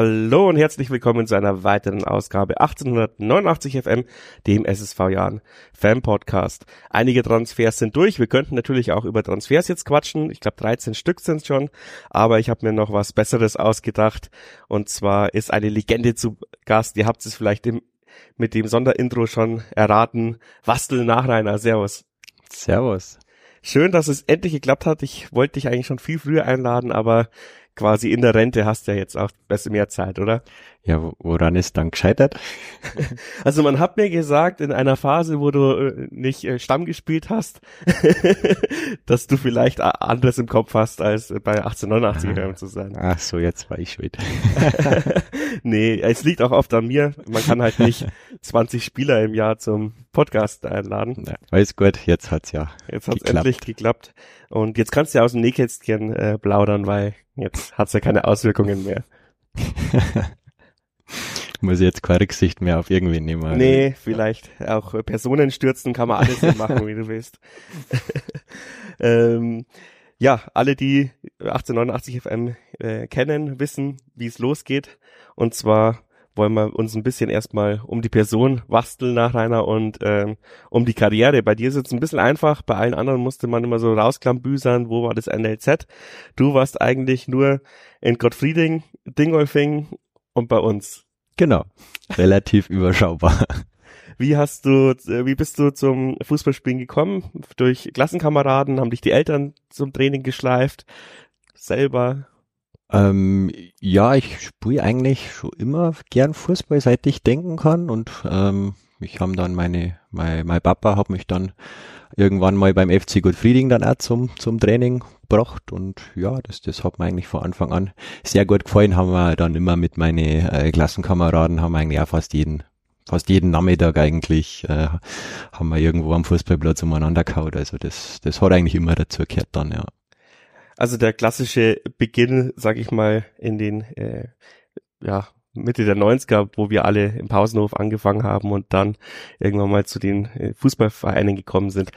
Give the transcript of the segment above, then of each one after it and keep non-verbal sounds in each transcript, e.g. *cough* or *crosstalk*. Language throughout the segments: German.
Hallo und herzlich willkommen zu einer weiteren Ausgabe 1889 FM, dem SSV Jahren Fan Podcast. Einige Transfers sind durch. Wir könnten natürlich auch über Transfers jetzt quatschen. Ich glaube 13 Stück sind schon, aber ich habe mir noch was Besseres ausgedacht. Und zwar ist eine Legende zu Gast. Ihr habt es vielleicht im, mit dem Sonderintro schon erraten. Wastel Nachreiner. Servus. Servus. Schön, dass es endlich geklappt hat. Ich wollte dich eigentlich schon viel früher einladen, aber quasi in der Rente hast du ja jetzt auch besser mehr Zeit, oder? Ja, woran ist dann gescheitert? *laughs* Also man hat mir gesagt, in einer Phase, wo du äh, nicht äh, Stamm gespielt hast, *laughs* dass du vielleicht anderes im Kopf hast, als bei 1889 ah, zu sein. Ach so, jetzt war ich schuld. *laughs* nee, es liegt auch oft an mir. Man kann halt nicht 20 Spieler im Jahr zum Podcast einladen. Ja, alles gut, jetzt hat's ja Jetzt hat's geklappt. endlich geklappt. Und jetzt kannst du ja aus dem Nähkästchen äh, plaudern, weil jetzt hat's ja keine Auswirkungen mehr. *laughs* Muss jetzt keine Rücksicht mehr auf irgendwen nehmen. Nee, vielleicht auch Personen stürzen kann man alles machen, wie du willst. *laughs* ähm, ja, alle, die 1889 FM äh, kennen, wissen, wie es losgeht. Und zwar wollen wir uns ein bisschen erstmal um die Person basteln nach Rainer und ähm, um die Karriere. Bei dir ist es ein bisschen einfach, bei allen anderen musste man immer so rausklambüsern, wo war das NLZ. Du warst eigentlich nur in Gottfrieding, Dingolfing und bei uns. Genau. Relativ *laughs* überschaubar. Wie hast du, wie bist du zum Fußballspielen gekommen? Durch Klassenkameraden? Haben dich die Eltern zum Training geschleift? Selber? Ähm, ja, ich spiele eigentlich schon immer gern Fußball, seit ich denken kann und ähm, mich haben dann meine, mein, mein Papa hat mich dann irgendwann mal beim FC Gottfrieding dann auch zum, zum Training gebracht und ja, das, das hat mir eigentlich von Anfang an sehr gut gefallen, haben wir dann immer mit meinen äh, Klassenkameraden, haben wir eigentlich auch fast jeden, fast jeden Nachmittag eigentlich, äh, haben wir irgendwo am Fußballplatz umeinander gehauen, also das, das hat eigentlich immer dazu gehört dann, ja. Also der klassische Beginn, sag ich mal, in den äh, ja, Mitte der 90er, wo wir alle im Pausenhof angefangen haben und dann irgendwann mal zu den äh, Fußballvereinen gekommen sind.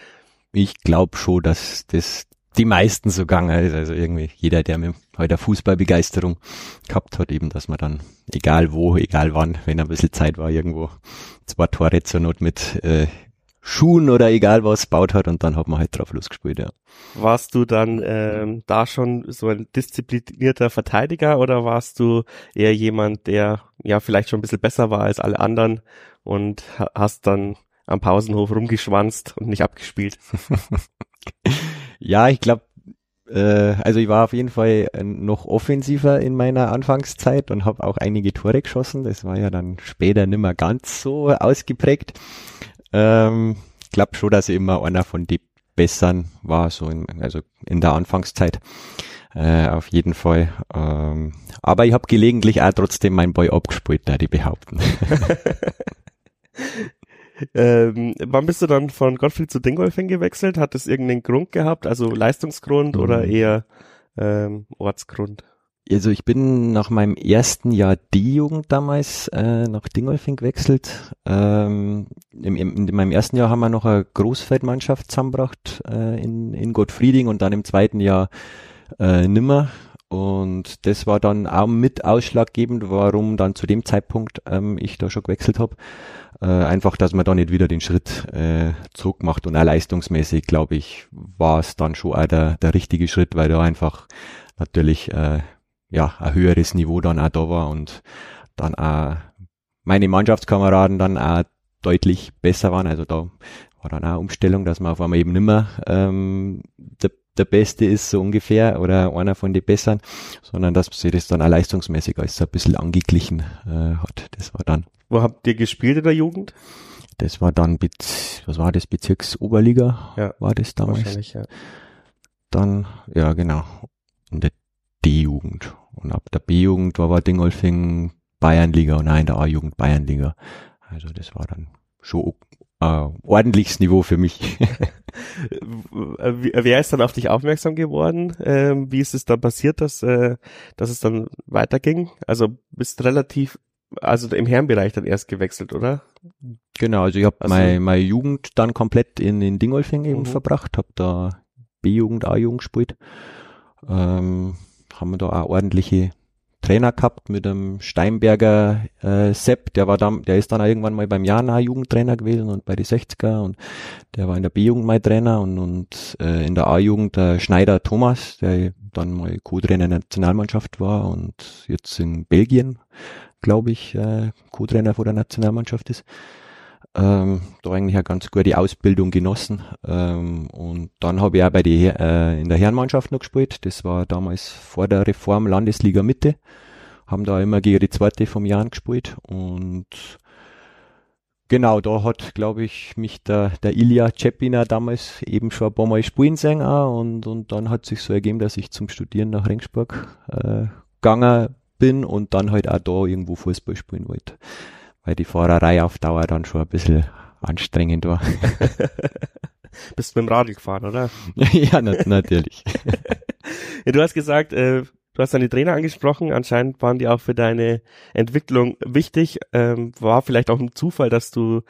Ich glaube schon, dass das die meisten so gegangen. Also irgendwie jeder, der mit heute Fußballbegeisterung gehabt hat, eben, dass man dann, egal wo, egal wann, wenn ein bisschen Zeit war, irgendwo zwei Tore zur Not mit äh, Schuhen oder egal was baut hat und dann hat man halt drauf losgespielt, ja. Warst du dann ähm, da schon so ein disziplinierter Verteidiger oder warst du eher jemand, der ja vielleicht schon ein bisschen besser war als alle anderen und hast dann am Pausenhof rumgeschwanzt und nicht abgespielt? *laughs* ja, ich glaube, äh, also ich war auf jeden Fall noch offensiver in meiner Anfangszeit und habe auch einige Tore geschossen. Das war ja dann später nimmer ganz so ausgeprägt. Ähm, ich glaube schon, dass ich immer einer von die Bessern war, so in, also in der Anfangszeit. Äh, auf jeden Fall. Ähm, aber ich habe gelegentlich auch trotzdem mein Boy abgespielt, da die behaupten. *laughs* *laughs* ähm, wann bist du dann von Gottfried zu Dingolfing gewechselt? Hat das irgendeinen Grund gehabt, also Leistungsgrund mhm. oder eher ähm, Ortsgrund? Also ich bin nach meinem ersten Jahr D-Jugend damals äh, nach Dingolfing gewechselt. Ähm, im, in meinem ersten Jahr haben wir noch eine Großfeldmannschaft zusammengebracht äh, in, in Gottfrieding und dann im zweiten Jahr äh, nimmer. Und das war dann auch mit ausschlaggebend, warum dann zu dem Zeitpunkt ähm, ich da schon gewechselt habe. Äh, einfach, dass man da nicht wieder den Schritt äh, zurück macht. Und auch leistungsmäßig, glaube ich, war es dann schon auch der, der richtige Schritt, weil da einfach natürlich äh, ja, ein höheres Niveau dann auch da war und dann auch meine Mannschaftskameraden dann auch deutlich besser waren. Also da war dann auch Umstellung, dass man auf einmal eben nimmer ähm, der, der Beste ist, so ungefähr, oder einer von den Besseren, sondern dass sich das dann auch leistungsmäßig als so ein bisschen angeglichen äh, hat. Das war dann. Wo habt ihr gespielt in der Jugend? Das war dann, was war das, Bezirksoberliga? Ja, war das damals? Wahrscheinlich, ja. Dann, ja, genau. In der D-Jugend. Und ab der B-Jugend war wir Dingolfing Bayernliga und nein, der A-Jugend Bayernliga. Also das war dann schon äh, ordentliches Niveau für mich. *laughs* Wer ist dann auf dich aufmerksam geworden? Ähm, wie ist es dann passiert, dass, äh, dass es dann weiterging? Also bist relativ, also im Herrenbereich dann erst gewechselt, oder? Genau, also ich habe also, meine, meine Jugend dann komplett in, in Dingolfing eben mhm. verbracht, habe da B-Jugend, A-Jugend gespielt. Ähm, haben wir da auch ordentliche Trainer gehabt mit dem Steinberger äh, Sepp, der war dann, der ist dann irgendwann mal beim Jana Jugendtrainer gewesen und bei die 60er und der war in der B-Jugend mal Trainer und, und äh, in der A-Jugend der Schneider Thomas, der dann mal Co-Trainer der Nationalmannschaft war und jetzt in Belgien, glaube ich, äh, Co-Trainer vor der Nationalmannschaft ist ähm, da eigentlich eine ganz gute Ausbildung genossen. Ähm, und dann habe ich auch bei die, äh, in der Herrenmannschaft noch gespielt. Das war damals vor der Reform Landesliga Mitte. Haben da immer gegen die zweite vom Jahr gespielt. Und genau, da hat, glaube ich, mich der, der Ilya Cepina damals eben schon ein paar Mal spielen sehen. Und, und dann hat sich so ergeben, dass ich zum Studieren nach Regensburg äh, gegangen bin und dann halt auch da irgendwo Fußball spielen wollte weil die Fahrerei auf Dauer dann schon ein bisschen anstrengend war. *laughs* Bist mit dem Radl gefahren, oder? *laughs* ja, na natürlich. *laughs* ja, du hast gesagt, äh, du hast deine Trainer angesprochen, anscheinend waren die auch für deine Entwicklung wichtig. Ähm, war vielleicht auch ein Zufall, dass du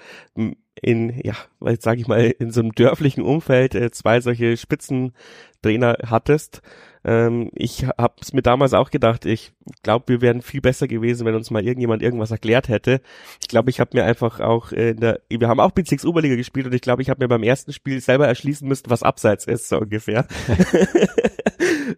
in, ja, jetzt sage ich mal, in so einem dörflichen Umfeld äh, zwei solche Spitzentrainer hattest. Ähm, ich habe es mir damals auch gedacht, ich glaube, wir wären viel besser gewesen, wenn uns mal irgendjemand irgendwas erklärt hätte. Ich glaube, ich habe mir einfach auch in der, wir haben auch Bezirks Oberliga gespielt und ich glaube, ich habe mir beim ersten Spiel selber erschließen müssen, was abseits ist, so ungefähr. *laughs*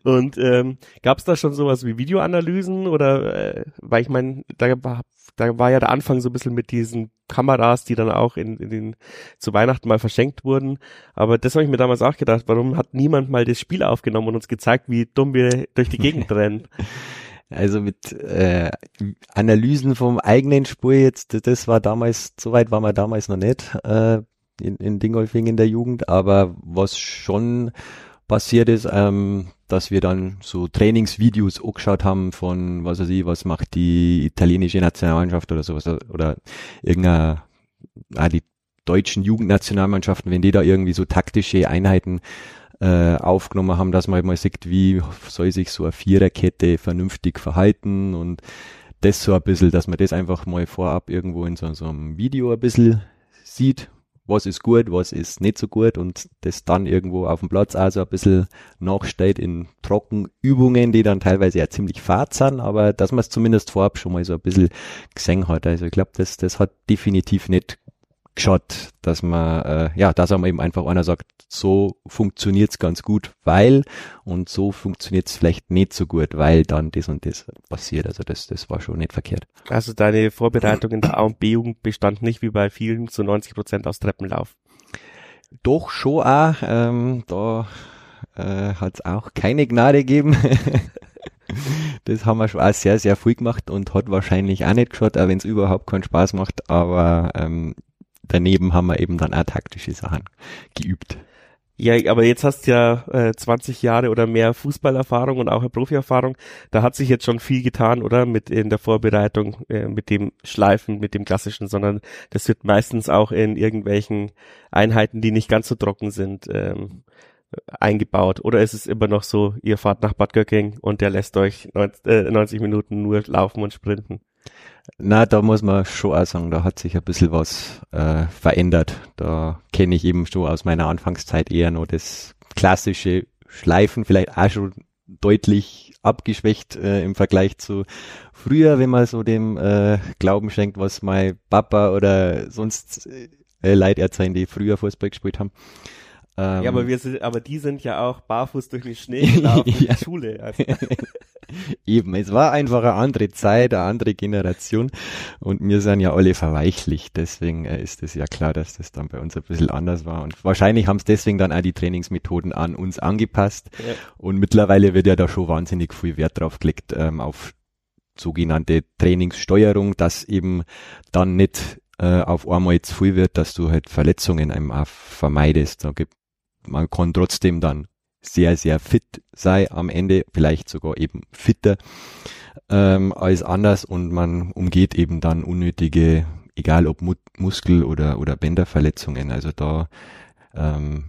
und ähm, gab es da schon sowas wie Videoanalysen oder, äh, weil ich meine, da war, da war ja der Anfang so ein bisschen mit diesen Kameras, die dann auch in, in den zu Weihnachten mal verschenkt wurden. Aber das habe ich mir damals auch gedacht, warum hat niemand mal das Spiel aufgenommen und uns gezeigt, wie dumm wir durch die Gegend *laughs* rennen? Also mit äh, Analysen vom eigenen Spur jetzt, das war damals, soweit war man damals noch nicht äh, in, in Dingolfing in der Jugend, aber was schon passiert ist, ähm, dass wir dann so Trainingsvideos angeschaut haben von, was weiß ich, was macht die italienische Nationalmannschaft oder sowas oder irgendeine, ah, die deutschen Jugendnationalmannschaften, wenn die da irgendwie so taktische Einheiten äh, aufgenommen haben, dass man mal sieht, wie soll sich so eine Viererkette vernünftig verhalten und das so ein bisschen, dass man das einfach mal vorab irgendwo in so, so einem Video ein bisschen sieht, was ist gut, was ist nicht so gut und das dann irgendwo auf dem Platz also ein bisschen nachsteht in Trockenübungen, die dann teilweise ja ziemlich fad sind, aber dass man es zumindest vorab schon mal so ein bisschen gesehen hat. Also ich glaube, das, das hat definitiv nicht geschaut, dass man, äh, ja, dass einem eben einfach einer sagt, so funktioniert's ganz gut, weil und so funktioniert's vielleicht nicht so gut, weil dann das und das passiert. Also das, das war schon nicht verkehrt. Also deine Vorbereitung in der A und B-Jugend bestand nicht wie bei vielen zu 90 Prozent aus Treppenlauf. Doch schon auch, ähm, da äh, hat's auch keine Gnade gegeben. *laughs* das haben wir schon auch sehr, sehr viel gemacht und hat wahrscheinlich auch nicht geschaut, auch wenn es überhaupt keinen Spaß macht, aber ähm, daneben haben wir eben dann auch taktische Sachen geübt. Ja, aber jetzt hast du ja äh, 20 Jahre oder mehr Fußballerfahrung und auch Profierfahrung. Da hat sich jetzt schon viel getan, oder? Mit in der Vorbereitung, äh, mit dem Schleifen, mit dem klassischen, sondern das wird meistens auch in irgendwelchen Einheiten, die nicht ganz so trocken sind, ähm, eingebaut. Oder ist es immer noch so, ihr fahrt nach Bad Göcking und der lässt euch 90, äh, 90 Minuten nur laufen und sprinten? Na, da muss man schon auch sagen, da hat sich ein bisschen was äh, verändert. Da kenne ich eben schon aus meiner Anfangszeit eher nur das klassische Schleifen, vielleicht auch schon deutlich abgeschwächt äh, im Vergleich zu früher, wenn man so dem äh, Glauben schenkt, was mein Papa oder sonst äh, Leute erzählen, die früher Fußball gespielt haben. Ähm, ja, aber wir sind, aber die sind ja auch barfuß durch den Schnee gelaufen in die *laughs* Schule. Also. *laughs* Eben, es war einfach eine andere Zeit, eine andere Generation und wir sind ja alle verweichlicht, deswegen äh, ist es ja klar, dass das dann bei uns ein bisschen anders war und wahrscheinlich haben es deswegen dann auch die Trainingsmethoden an uns angepasst ja. und mittlerweile wird ja da schon wahnsinnig viel Wert drauf gelegt ähm, auf sogenannte Trainingssteuerung, dass eben dann nicht äh, auf einmal zu viel wird, dass du halt Verletzungen einem auch vermeidest. Da gibt man kann trotzdem dann sehr, sehr fit sei am Ende, vielleicht sogar eben fitter ähm, als anders und man umgeht eben dann unnötige, egal ob Mu Muskel- oder, oder Bänderverletzungen. Also da ähm,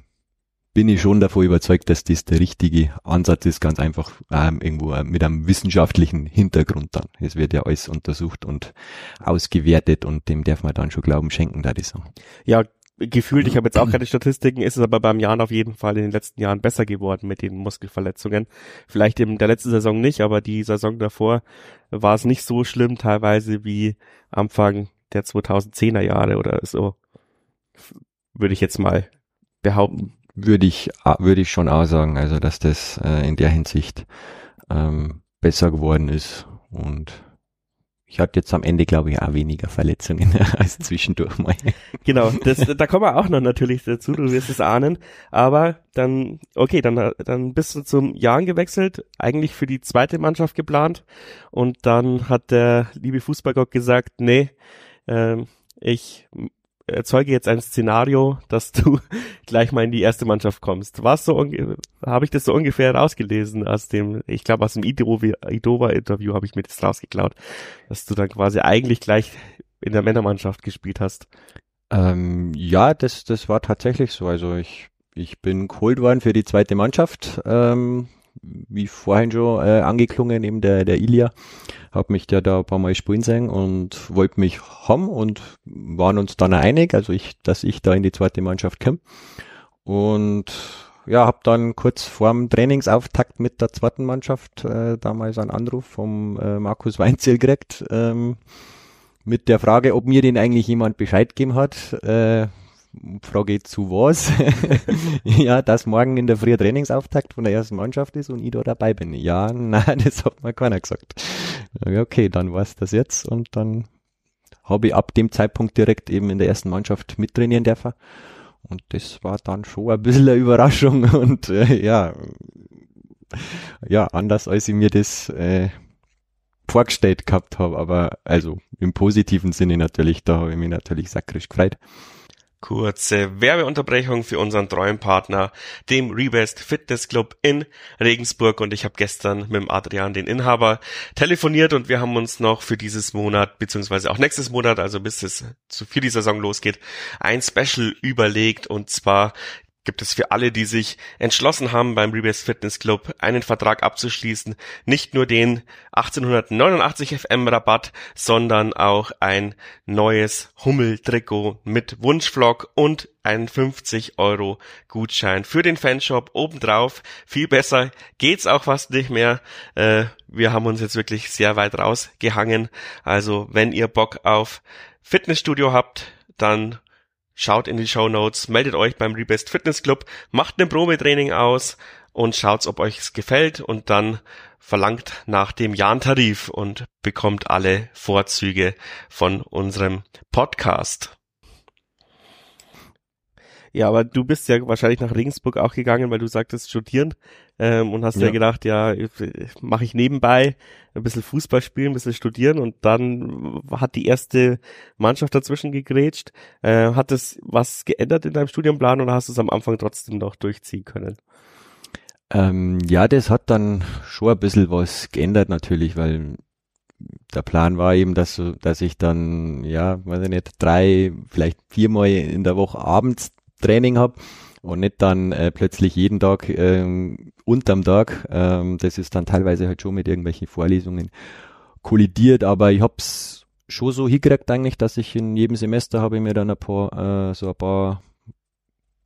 bin ich schon davon überzeugt, dass das der richtige Ansatz ist, ganz einfach ähm, irgendwo mit einem wissenschaftlichen Hintergrund dann. Es wird ja alles untersucht und ausgewertet und dem darf man dann schon Glauben schenken, da die sagen. Ja, gefühlt, ich habe jetzt auch keine *clears throat* Statistiken, ist es aber beim Jan auf jeden Fall in den letzten Jahren besser geworden mit den Muskelverletzungen. Vielleicht in der letzten Saison nicht, aber die Saison davor war es nicht so schlimm teilweise wie Anfang der 2010er Jahre oder so. Würde ich jetzt mal behaupten. Würde ich, würde ich schon auch sagen, also dass das äh, in der Hinsicht ähm, besser geworden ist und ich hatte jetzt am Ende, glaube ich, auch weniger Verletzungen *laughs* als zwischendurch mal. Genau, das, *laughs* da kommen wir auch noch natürlich dazu, du wirst es ahnen. Aber dann, okay, dann, dann bist du zum Jahren gewechselt, eigentlich für die zweite Mannschaft geplant. Und dann hat der liebe Fußballgott gesagt, nee, ähm, ich erzeuge jetzt ein Szenario, dass du *laughs* gleich mal in die erste Mannschaft kommst. Was so habe ich das so ungefähr rausgelesen aus dem, ich glaube aus dem Idova-Interview habe ich mir das rausgeklaut, dass du dann quasi eigentlich gleich in der Männermannschaft gespielt hast. Ähm, ja, das, das war tatsächlich so. Also ich, ich bin geholt worden für die zweite Mannschaft. Ähm, wie vorhin schon äh, angeklungen, eben der, der Ilya, hat mich ja da ein paar Mal spielen sehen und wollte mich haben und waren uns dann einig, also ich, dass ich da in die zweite Mannschaft komme. Und ja, habe dann kurz vorm Trainingsauftakt mit der zweiten Mannschaft äh, damals einen Anruf vom äh, Markus Weinzel gekriegt, ähm, mit der Frage, ob mir den eigentlich jemand Bescheid gegeben hat. Äh, Frage zu was? *laughs* ja, dass morgen in der Früh Trainingsauftakt von der ersten Mannschaft ist und ich da dabei bin. Ja, *laughs* nein, das hat mir keiner gesagt. Okay, dann war's das jetzt und dann habe ich ab dem Zeitpunkt direkt eben in der ersten Mannschaft mittrainieren dürfen. Und das war dann schon ein bisschen eine Überraschung *laughs* und äh, ja, ja, anders als ich mir das äh, vorgestellt gehabt habe, aber also im positiven Sinne natürlich, da habe ich mich natürlich sakrisch gefreut. Kurze Werbeunterbrechung für unseren treuen Partner, dem Rebest Fitness Club in Regensburg. Und ich habe gestern mit dem Adrian, den Inhaber, telefoniert und wir haben uns noch für dieses Monat, beziehungsweise auch nächstes Monat, also bis es zu viel die Saison losgeht, ein Special überlegt. Und zwar gibt es für alle, die sich entschlossen haben, beim Rebase Fitness Club einen Vertrag abzuschließen, nicht nur den 1889 FM Rabatt, sondern auch ein neues Hummel-Trikot mit Wunschvlog und einen 50 Euro Gutschein für den Fanshop obendrauf. Viel besser geht's auch fast nicht mehr. Äh, wir haben uns jetzt wirklich sehr weit rausgehangen. Also wenn ihr Bock auf Fitnessstudio habt, dann Schaut in die Show Notes, meldet euch beim Rebest Fitness Club, macht ein Probetraining aus und schaut, ob euch es gefällt und dann verlangt nach dem Jahn-Tarif und bekommt alle Vorzüge von unserem Podcast. Ja, aber du bist ja wahrscheinlich nach Regensburg auch gegangen, weil du sagtest studieren ähm, und hast ja, ja gedacht, ja, mache ich nebenbei ein bisschen Fußball spielen, ein bisschen studieren und dann hat die erste Mannschaft dazwischen gegrätscht. Äh, hat das was geändert in deinem Studienplan oder hast du es am Anfang trotzdem noch durchziehen können? Ähm, ja, das hat dann schon ein bisschen was geändert natürlich, weil der Plan war eben, dass, dass ich dann, ja, weiß ich nicht, drei, vielleicht viermal in der Woche abends Training habe und nicht dann äh, plötzlich jeden Tag ähm, unterm Tag. Ähm, das ist dann teilweise halt schon mit irgendwelchen Vorlesungen kollidiert, aber ich hab's schon so hingekriegt eigentlich, dass ich in jedem Semester habe ich mir dann ein paar, äh, so ein paar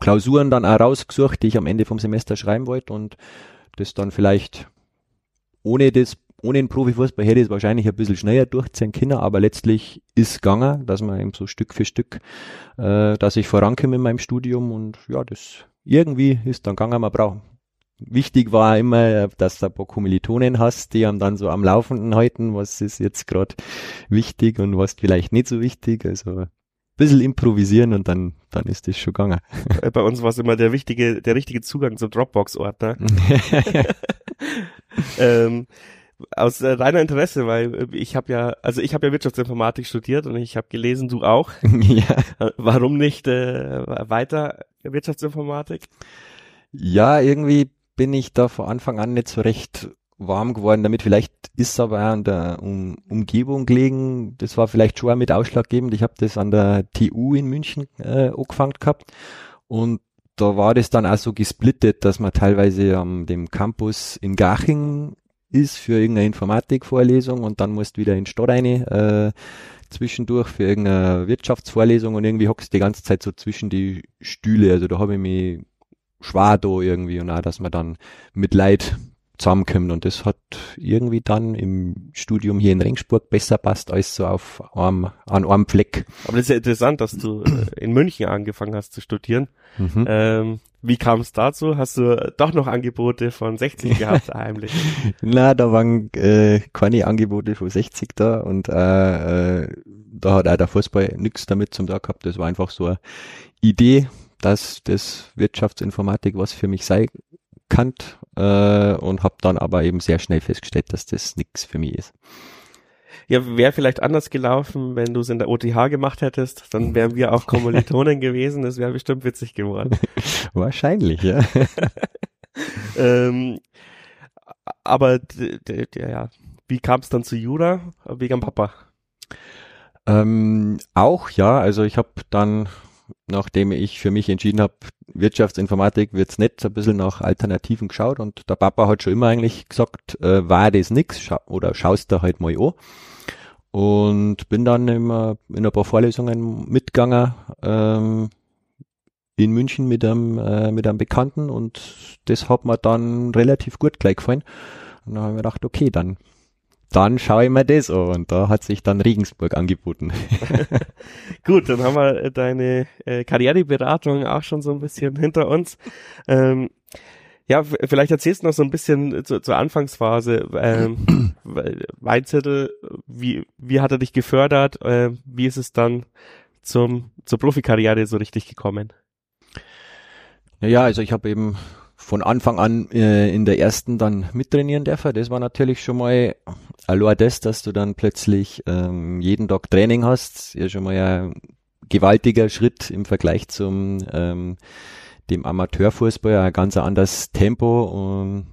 Klausuren dann auch rausgesucht, die ich am Ende vom Semester schreiben wollte und das dann vielleicht ohne das ohne den Profifußball hätte ich es wahrscheinlich ein bisschen schneller durchziehen können, aber letztlich ist gegangen, dass man eben so Stück für Stück, äh, dass ich vorankomme in meinem Studium und ja, das irgendwie ist dann gegangen, man braucht. Wichtig war immer, dass du ein paar Kommilitonen hast, die haben dann so am Laufenden halten, was ist jetzt gerade wichtig und was vielleicht nicht so wichtig. Also ein bisschen improvisieren und dann, dann ist das schon gegangen. Bei uns war es immer der wichtige, der richtige Zugang zum Dropbox-Ordner. *laughs* *laughs* ähm, aus äh, reiner Interesse, weil äh, ich habe ja, also ich habe ja Wirtschaftsinformatik studiert und ich habe gelesen, du auch. *laughs* ja. Äh, warum nicht äh, weiter Wirtschaftsinformatik? Ja, irgendwie bin ich da von Anfang an nicht so recht warm geworden damit. Vielleicht ist es aber auch an der um Umgebung gelegen. Das war vielleicht schon auch mit ausschlaggebend. Ich habe das an der TU in München äh, angefangen gehabt und da war das dann auch so gesplittet, dass man teilweise am dem Campus in Garching ist für irgendeine Informatikvorlesung und dann musst du wieder in die Stadt rein. Äh, zwischendurch für irgendeine Wirtschaftsvorlesung und irgendwie hockst die ganze Zeit so zwischen die Stühle. Also da habe ich mich schwer da irgendwie und auch, dass man dann mit Leid zusammenkommt und das hat irgendwie dann im Studium hier in Ringsburg besser passt als so auf einem, an einem Fleck. Aber das ist ja interessant, dass du äh, in München angefangen hast zu studieren. Mhm. Ähm, wie kam es dazu? Hast du doch noch Angebote von 60 *laughs* gehabt heimlich? Na, da waren äh, keine Angebote von 60 da und äh, äh, da hat auch der Fußball nichts damit zum Tag gehabt. Das war einfach so eine Idee, dass das Wirtschaftsinformatik was für mich sei kann äh, und habe dann aber eben sehr schnell festgestellt, dass das nichts für mich ist. Ja, wäre vielleicht anders gelaufen, wenn du es in der OTH gemacht hättest, dann wären wir auch Kommilitonen *laughs* gewesen, das wäre bestimmt witzig geworden. *laughs* Wahrscheinlich, ja. *laughs* ähm, aber ja, wie kam es dann zu Jura? Wegen Papa? Ähm, auch ja, also ich habe dann, nachdem ich für mich entschieden habe, Wirtschaftsinformatik wird's nicht, ein bisschen nach Alternativen geschaut und der Papa hat schon immer eigentlich gesagt, äh, war das nix scha oder schaust du halt mal an. Und bin dann immer in ein paar Vorlesungen mitgegangen ähm, in München mit einem, äh, mit einem Bekannten und das hat mir dann relativ gut gleich gefallen. Und dann habe ich mir gedacht, okay, dann dann schaue ich mir das an. Und da hat sich dann Regensburg angeboten. *laughs* Gut, dann haben wir deine äh, Karriereberatung auch schon so ein bisschen hinter uns. Ähm, ja, vielleicht erzählst du noch so ein bisschen zu, zur Anfangsphase. Ähm, *clears throat* Weinzettel, wie, wie hat er dich gefördert? Äh, wie ist es dann zum, zur Profikarriere so richtig gekommen? Ja, also ich habe eben von Anfang an äh, in der ersten dann mittrainieren dürfen. Das war natürlich schon mal allein das, dass du dann plötzlich ähm, jeden Tag Training hast, ja schon mal ein gewaltiger Schritt im Vergleich zum ähm, dem Amateurfußball, ein ganz anderes Tempo und,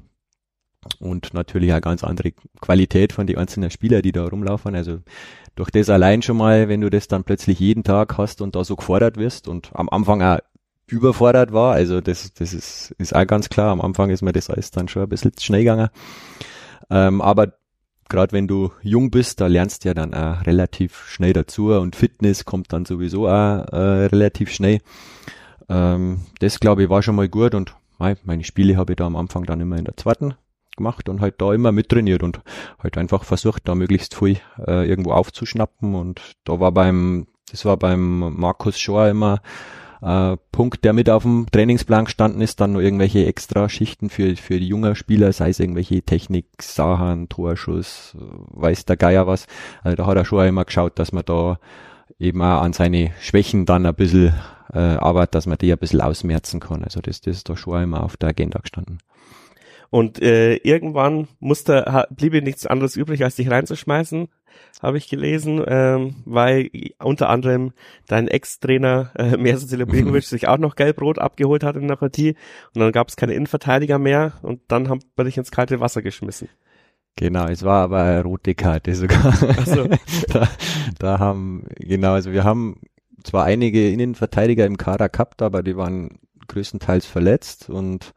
und natürlich eine ganz andere Qualität von den einzelnen Spieler, die da rumlaufen. Also durch das allein schon mal, wenn du das dann plötzlich jeden Tag hast und da so gefordert wirst und am Anfang auch überfordert war. Also das, das ist, ist auch ganz klar. Am Anfang ist mir das alles dann schon ein bisschen schnell gegangen. Ähm, aber gerade wenn du jung bist, da lernst du ja dann auch relativ schnell dazu und Fitness kommt dann sowieso auch äh, relativ schnell. Ähm, das glaube ich war schon mal gut und meine Spiele habe ich da am Anfang dann immer in der zweiten gemacht und halt da immer mittrainiert und halt einfach versucht, da möglichst viel äh, irgendwo aufzuschnappen und da war beim, das war beim Markus Schor immer äh, Punkt, der mit auf dem Trainingsplan gestanden ist, dann noch irgendwelche extra Schichten für, für die jungen Spieler, sei es irgendwelche Technik, Sachen, Torschuss, weiß der Geier was. Also da hat er schon immer geschaut, dass man da eben auch an seine Schwächen dann ein bisschen äh, arbeitet, dass man die ein bisschen ausmerzen kann. Also das, das ist da schon immer auf der Agenda gestanden. Und äh, irgendwann musste, blieb ihm nichts anderes übrig, als dich reinzuschmeißen, habe ich gelesen, ähm, weil unter anderem dein Ex-Trainer äh, Mersen Celebrinovic *laughs* sich auch noch Gelbrot abgeholt hat in der Partie und dann gab es keine Innenverteidiger mehr und dann haben wir dich ins kalte Wasser geschmissen. Genau, es war aber eine rote Karte sogar. Ach so. *laughs* da, da haben, genau, also wir haben zwar einige Innenverteidiger im Kader gehabt, aber die waren größtenteils verletzt. Und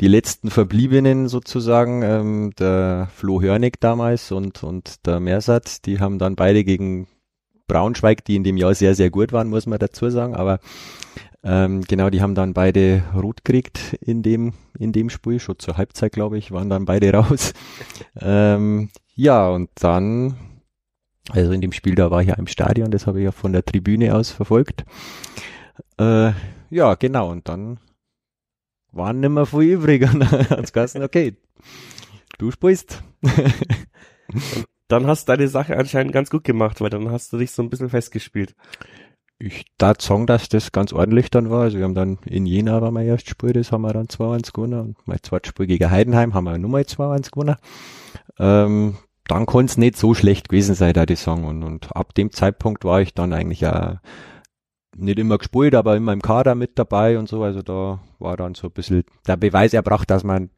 die letzten Verbliebenen sozusagen, ähm, der Flo Hörnig damals und, und der Mersat, die haben dann beide gegen Braunschweig, die in dem Jahr sehr, sehr gut waren, muss man dazu sagen, aber ähm, genau, die haben dann beide rot gekriegt in dem, in dem Spiel, schon zur Halbzeit, glaube ich, waren dann beide *laughs* raus. ähm, ja, und dann, also in dem Spiel, da war ich ja im Stadion, das habe ich ja von der Tribüne aus verfolgt. Äh, ja, genau, und dann waren nicht mehr viel übrig. *laughs* Und dann hat's geheißen, okay, du spielst. dann hast du deine Sache anscheinend ganz gut gemacht, weil dann hast du dich so ein bisschen festgespielt. Ich darf sagen, dass das ganz ordentlich dann war. Also wir haben dann in Jena war mein erstes Spiel, das haben wir dann 2-1 gewonnen. Und mein zweites Spiel gegen Heidenheim haben wir nochmal 2-1 gewonnen. Ähm, dann konnte es nicht so schlecht gewesen sein, da die sagen. Und, und ab dem Zeitpunkt war ich dann eigentlich auch nicht immer gespielt, aber immer im Kader mit dabei und so. Also da war dann so ein bisschen der Beweis erbracht, dass man,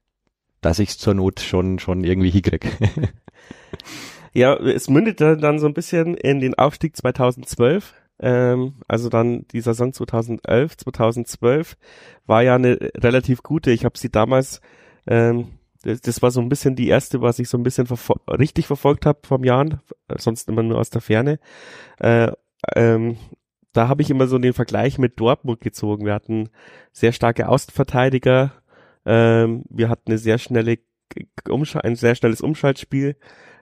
dass ich es zur Not schon, schon irgendwie hinkrieg. *laughs* ja, es mündete dann so ein bisschen in den Aufstieg 2012. Ähm, also dann die Saison 2011, 2012 war ja eine relativ gute. Ich habe sie damals ähm, das, das war so ein bisschen die erste, was ich so ein bisschen verfol richtig verfolgt habe vom Jahren, sonst immer nur aus der Ferne. Äh, ähm, da habe ich immer so den Vergleich mit Dortmund gezogen. Wir hatten sehr starke Außenverteidiger, ähm, wir hatten eine sehr schnelle ein sehr schnelles Umschaltspiel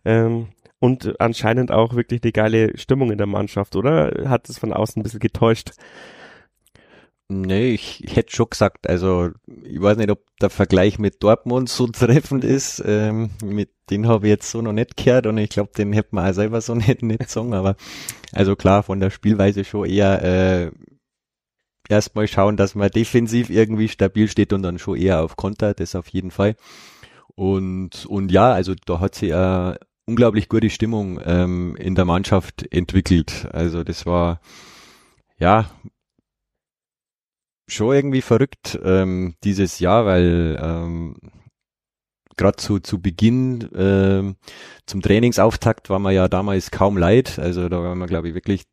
ähm, und anscheinend auch wirklich eine geile Stimmung in der Mannschaft, oder? Hat es von außen ein bisschen getäuscht? Nee, ich, hätte schon gesagt, also ich weiß nicht, ob der Vergleich mit Dortmund so treffend ist. Ähm, mit den habe ich jetzt so noch nicht gehört und ich glaube, den hätte man auch selber so *laughs* nicht, nicht sagen. Aber also klar, von der Spielweise schon eher äh, erstmal schauen, dass man defensiv irgendwie stabil steht und dann schon eher auf Konter, das auf jeden Fall. Und, und ja, also da hat sich eine unglaublich gute Stimmung ähm, in der Mannschaft entwickelt. Also das war ja schon irgendwie verrückt ähm, dieses Jahr, weil ähm, gerade zu, zu Beginn ähm, zum Trainingsauftakt war man ja damals kaum leid. Also da war man, glaube ich, wirklich,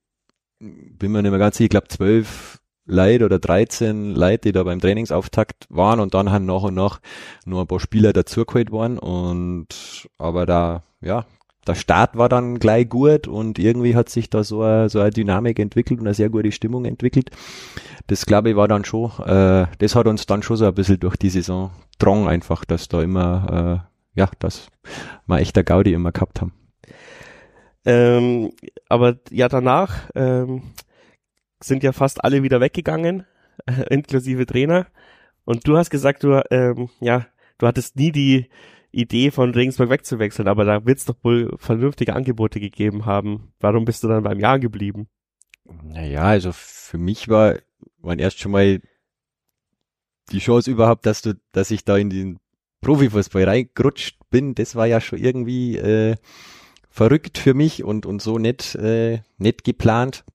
bin mir nicht mehr ganz sicher, ich glaube zwölf Leute oder 13 Leute, die da beim Trainingsauftakt waren und dann haben nach und nach nur ein paar Spieler dazugeholt worden und aber da, ja, der Start war dann gleich gut und irgendwie hat sich da so eine, so eine Dynamik entwickelt und eine sehr gute Stimmung entwickelt. Das glaube ich war dann schon, äh, das hat uns dann schon so ein bisschen durch die Saison drang einfach, dass da immer, äh, ja, dass wir echter Gaudi immer gehabt haben. Ähm, aber ja, danach ähm, sind ja fast alle wieder weggegangen, *laughs* inklusive Trainer. Und du hast gesagt, du, ähm, ja, du hattest nie die Idee von Regensburg wegzuwechseln, aber da wird es doch wohl vernünftige Angebote gegeben haben. Warum bist du dann beim Jahr geblieben? Naja, also für mich war, waren erst schon mal die Chance überhaupt, dass du, dass ich da in den Profifußball reingerutscht bin, das war ja schon irgendwie äh, verrückt für mich und, und so nicht, äh, nicht geplant.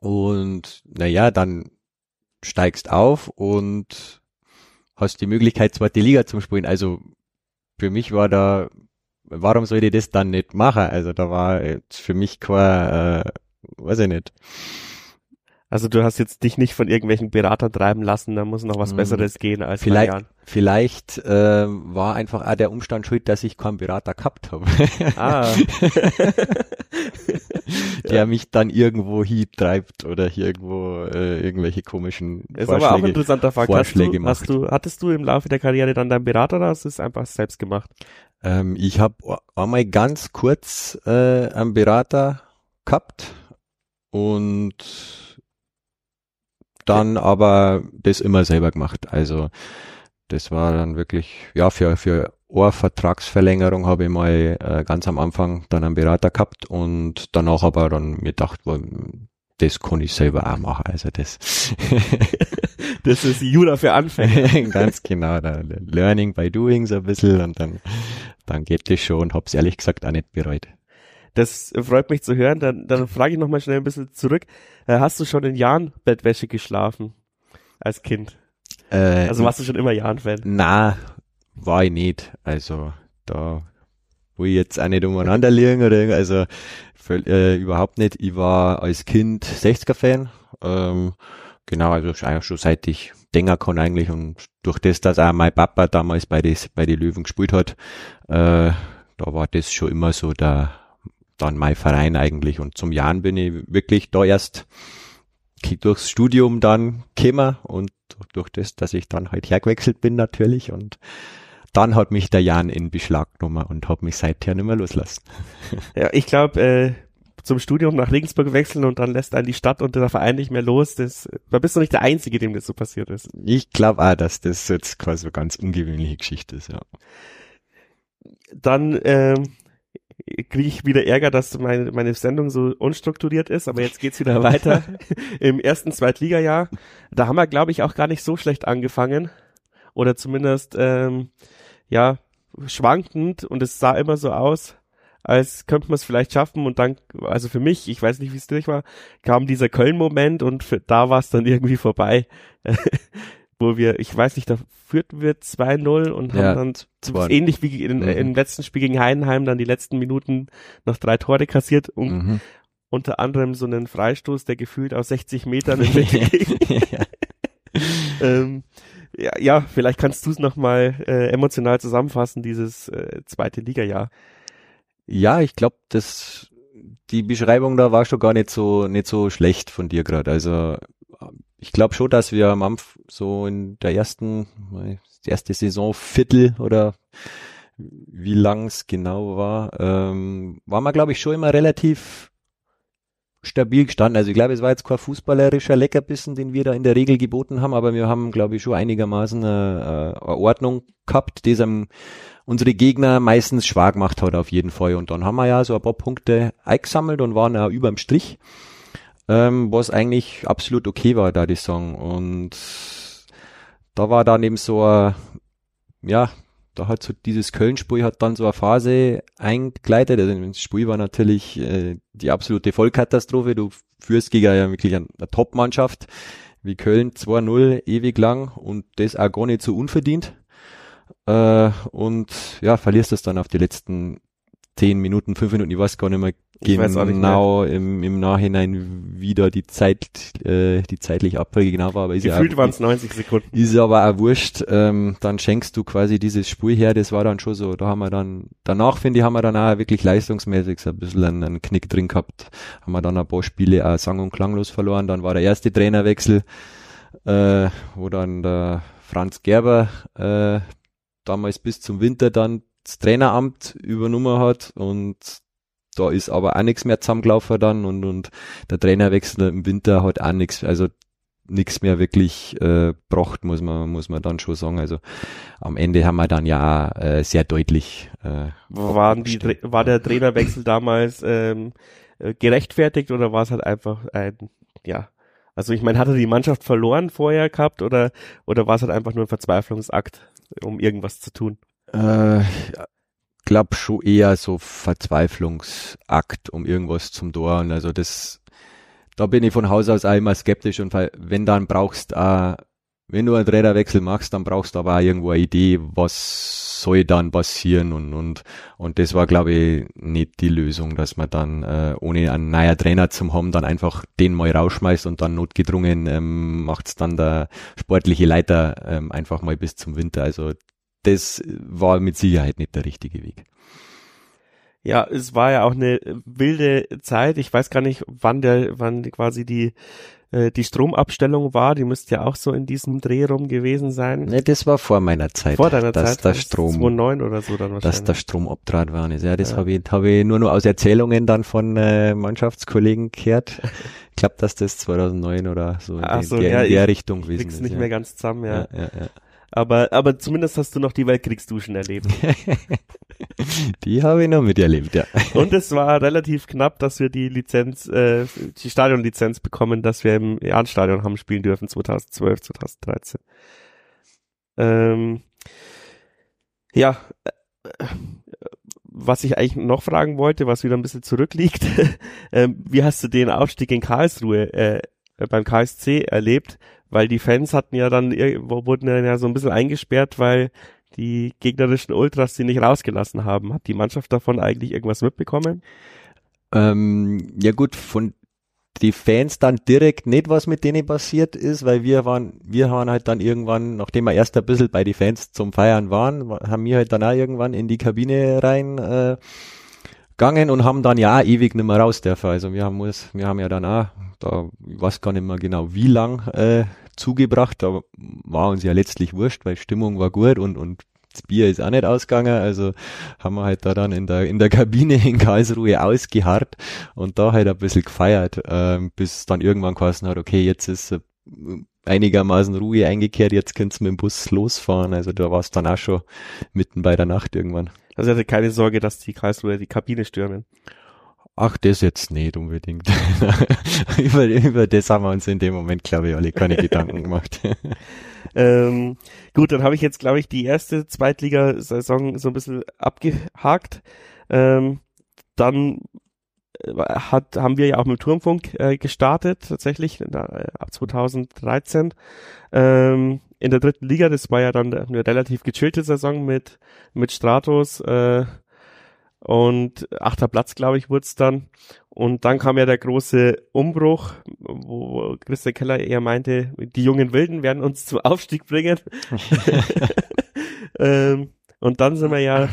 Und naja, dann steigst auf und hast die Möglichkeit, zweite Liga zu spielen. Also für mich war da, warum soll ich das dann nicht machen? Also da war jetzt für mich kein, äh, weiß ich nicht. Also du hast jetzt dich nicht von irgendwelchen Beratern treiben lassen, da muss noch was hm. Besseres gehen als vielleicht, Vielleicht äh, war einfach auch der Umstand schuld, dass ich keinen Berater gehabt habe. Ah. *laughs* der ja. mich dann irgendwo treibt oder hier irgendwo äh, irgendwelche komischen ist Vorschläge, aber auch ein interessanter Fakt. Vorschläge hast du, hast du, hattest du im Laufe der Karriere dann deinen Berater oder hast du es einfach selbst gemacht? Ähm, ich habe einmal ganz kurz äh, einen Berater gehabt und dann aber das immer selber gemacht. Also das war dann wirklich, ja, für, für Ohrvertragsverlängerung habe ich mal äh, ganz am Anfang dann einen Berater gehabt und danach aber dann mir gedacht, das kann ich selber auch machen. Also das. *laughs* das ist Jura für Anfänger. *laughs* ganz genau, da, Learning by Doing so ein bisschen und dann, dann geht das schon und hab's ehrlich gesagt auch nicht bereut. Das freut mich zu hören. Dann, dann frage ich noch mal schnell ein bisschen zurück. Äh, hast du schon in Jahren Bettwäsche geschlafen? Als Kind? Äh, also warst du schon immer Jahren-Fan? Na, war ich nicht. Also da wo ich jetzt auch nicht umeinander liegen oder irgendwas. Also äh, überhaupt nicht. Ich war als Kind 60er-Fan. Ähm, genau, also eigentlich schon seit ich denken kann eigentlich und durch das, dass auch mein Papa damals bei die, bei die Löwen gespielt hat, äh, da war das schon immer so der dann mein Verein eigentlich. Und zum Jahren bin ich wirklich da erst durchs Studium dann gekommen und durch das, dass ich dann halt hergewechselt bin natürlich und dann hat mich der Jan in Beschlag genommen und hat mich seither nicht mehr loslassen. *laughs* Ja, ich glaube, äh, zum Studium nach Regensburg wechseln und dann lässt einen die Stadt und der Verein nicht mehr los, das, da bist du nicht der Einzige, dem das so passiert ist. Ich glaube auch, dass das jetzt quasi eine ganz ungewöhnliche Geschichte ist, ja. Dann ähm, kriege ich wieder Ärger, dass meine, meine Sendung so unstrukturiert ist, aber jetzt geht's wieder weiter *laughs* im ersten Zweitligajahr. Da haben wir, glaube ich, auch gar nicht so schlecht angefangen. Oder zumindest, ähm, ja, schwankend und es sah immer so aus, als könnte man es vielleicht schaffen und dann, also für mich, ich weiß nicht, wie es durch war, kam dieser Köln-Moment und für, da war es dann *laughs* irgendwie vorbei. Wo wir, ich weiß nicht, da führten wir 2-0 und ja, haben dann ähnlich wie in, mhm. im letzten Spiel gegen Heidenheim dann die letzten Minuten noch drei Tore kassiert und mhm. unter anderem so einen Freistoß, der gefühlt aus 60 Metern *laughs* in ging. *laughs* ähm, ja, ja, vielleicht kannst du es nochmal äh, emotional zusammenfassen, dieses äh, zweite Liga-Jahr. Ja, ich glaube, das die Beschreibung da war schon gar nicht so nicht so schlecht von dir gerade. Also ich glaube schon, dass wir am Anfang so in der ersten die erste Saison Viertel oder wie lang es genau war, ähm, war man glaube ich schon immer relativ stabil gestanden. Also ich glaube, es war jetzt kein fußballerischer Leckerbissen, den wir da in der Regel geboten haben, aber wir haben, glaube ich, schon einigermaßen eine, eine Ordnung gehabt, die einem unsere Gegner meistens schwach gemacht hat auf jeden Fall. Und dann haben wir ja so ein paar Punkte eingesammelt und waren ja überm Strich, ähm, was eigentlich absolut okay war, da die Song. Und da war dann eben so ein, ja, da hat so dieses Köln-Spiel hat dann so eine Phase eingleitet. Also das Spiel war natürlich äh, die absolute Vollkatastrophe. Du führst gegen ja wirklich eine, eine Top-Mannschaft wie Köln 2-0 ewig lang und das auch gar nicht so unverdient. Äh, und ja, verlierst es dann auf die letzten zehn Minuten, fünf Minuten, ich weiß gar nicht mehr genau im, im Nachhinein wieder die Zeit, äh, die zeitliche Abfolge genau war, aber ist Gefühlt ja waren es 90 Sekunden. Ist aber auch wurscht. Ähm, dann schenkst du quasi dieses Spiel her, das war dann schon so, da haben wir dann, danach finde ich, haben wir dann auch wirklich leistungsmäßig so ein bisschen einen, einen Knick drin gehabt. Haben wir dann ein paar Spiele auch sang- und klanglos verloren. Dann war der erste Trainerwechsel, äh, wo dann der Franz Gerber äh, damals bis zum Winter dann das Traineramt übernommen hat und da ist aber auch nichts mehr zusammengelaufen dann und, und der Trainerwechsel im Winter hat auch nichts, also nichts mehr wirklich äh, braucht, muss man, muss man dann schon sagen. Also am Ende haben wir dann ja äh, sehr deutlich. Äh, Waren die, war der Trainerwechsel damals ähm, äh, gerechtfertigt oder war es halt einfach ein, ja, also ich meine, hat er die Mannschaft verloren vorher gehabt oder, oder war es halt einfach nur ein Verzweiflungsakt, um irgendwas zu tun? Äh, glaube schon eher so Verzweiflungsakt um irgendwas zum Tor. also das, da bin ich von Haus aus auch immer skeptisch und wenn dann brauchst, äh, wenn du einen Räderwechsel machst, dann brauchst du aber auch irgendwo eine Idee, was soll dann passieren und und und das war glaube ich nicht die Lösung, dass man dann äh, ohne einen neuen Trainer zum haben dann einfach den mal rausschmeißt und dann notgedrungen ähm, macht's dann der sportliche Leiter ähm, einfach mal bis zum Winter. Also das war mit Sicherheit nicht der richtige Weg. Ja, es war ja auch eine wilde Zeit. Ich weiß gar nicht, wann der, wann quasi die äh, die Stromabstellung war. Die müsste ja auch so in diesem Dreh rum gewesen sein. Ne, das war vor meiner Zeit. Vor deiner dass Zeit. Der Strom, 2009 oder so dann wahrscheinlich. Dass der Strom abtrat war. Ja, das ja. habe ich, hab ich nur noch aus Erzählungen dann von äh, Mannschaftskollegen gehört. ich glaube, dass das 2009 oder so in, Ach so, der, ja, in der ich Richtung gewesen ist. nicht ja. mehr ganz zusammen, ja. ja, ja, ja. Aber, aber zumindest hast du noch die Weltkriegsduschen erlebt. *laughs* die habe ich noch miterlebt, ja. Und es war relativ knapp, dass wir die Lizenz, äh, die Stadionlizenz bekommen, dass wir im Jahnstadion haben spielen dürfen, 2012, 2013. Ähm, ja, äh, was ich eigentlich noch fragen wollte, was wieder ein bisschen zurückliegt, *laughs* äh, wie hast du den Aufstieg in Karlsruhe äh, beim KSC erlebt? Weil die Fans hatten ja dann, wurden ja so ein bisschen eingesperrt, weil die gegnerischen Ultras sie nicht rausgelassen haben. Hat die Mannschaft davon eigentlich irgendwas mitbekommen? Ähm, ja gut, von die Fans dann direkt nicht, was mit denen passiert ist, weil wir waren, wir waren halt dann irgendwann, nachdem wir erst ein bisschen bei die Fans zum Feiern waren, haben wir halt dann auch irgendwann in die Kabine rein äh, gegangen und haben dann ja ewig nicht mehr raus dürfen. Also wir haben uns, wir haben ja dann auch, da ich weiß gar nicht mehr genau wie lang äh, zugebracht, aber war uns ja letztlich wurscht, weil Stimmung war gut und, und das Bier ist auch nicht ausgegangen, also haben wir halt da dann in der, in der Kabine in Karlsruhe ausgeharrt und da halt ein bisschen gefeiert, ähm, bis dann irgendwann geheißen hat, okay, jetzt ist äh, einigermaßen Ruhe eingekehrt, jetzt könnt's mit dem Bus losfahren, also da war es dann auch schon mitten bei der Nacht irgendwann. Also hatte keine Sorge, dass die Karlsruhe die Kabine stürmen. Ach, das jetzt nicht unbedingt. *laughs* über, über das haben wir uns in dem Moment, glaube ich, alle keine Gedanken gemacht. *laughs* ähm, gut, dann habe ich jetzt, glaube ich, die erste Zweitligasaison so ein bisschen abgehakt. Ähm, dann äh, hat, haben wir ja auch mit Turmfunk äh, gestartet, tatsächlich, da, äh, ab 2013. Ähm, in der dritten Liga, das war ja dann eine relativ gechillte Saison mit, mit Stratos, äh, und achter Platz, glaube ich, wurde es dann. Und dann kam ja der große Umbruch, wo Christian Keller eher meinte, die jungen Wilden werden uns zum Aufstieg bringen. *laughs* *laughs* ähm, und dann sind wir ja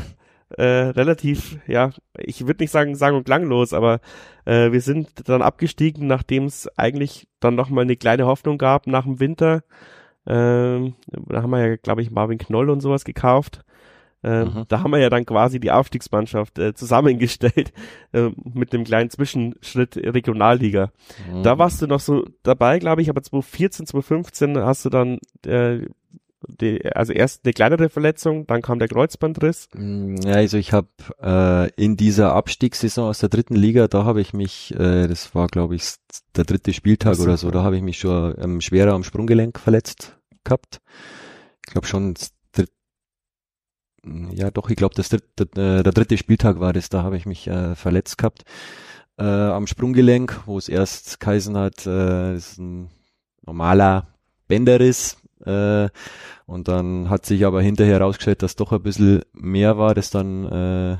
äh, relativ, ja, ich würde nicht sagen sang- und klanglos, aber äh, wir sind dann abgestiegen, nachdem es eigentlich dann nochmal eine kleine Hoffnung gab nach dem Winter. Ähm, da haben wir ja, glaube ich, Marvin Knoll und sowas gekauft. Ähm, mhm. Da haben wir ja dann quasi die Aufstiegsmannschaft äh, zusammengestellt *laughs* äh, mit einem kleinen Zwischenschritt Regionalliga. Mhm. Da warst du noch so dabei, glaube ich, aber 2014, 2015 hast du dann äh, die, also erst eine kleinere Verletzung, dann kam der Kreuzbandriss. Mm, ja, also ich habe äh, in dieser Abstiegssaison aus der dritten Liga, da habe ich mich, äh, das war glaube ich der dritte Spieltag oder so, da habe ich mich schon ähm, schwerer am Sprunggelenk verletzt gehabt. Ich glaube schon ja doch, ich glaube, dritte, äh, der dritte Spieltag war das, da habe ich mich äh, verletzt gehabt äh, am Sprunggelenk, wo es erst geheißen hat, äh, ist ein normaler Bänderriss äh, und dann hat sich aber hinterher herausgestellt, dass doch ein bisschen mehr war, das dann äh,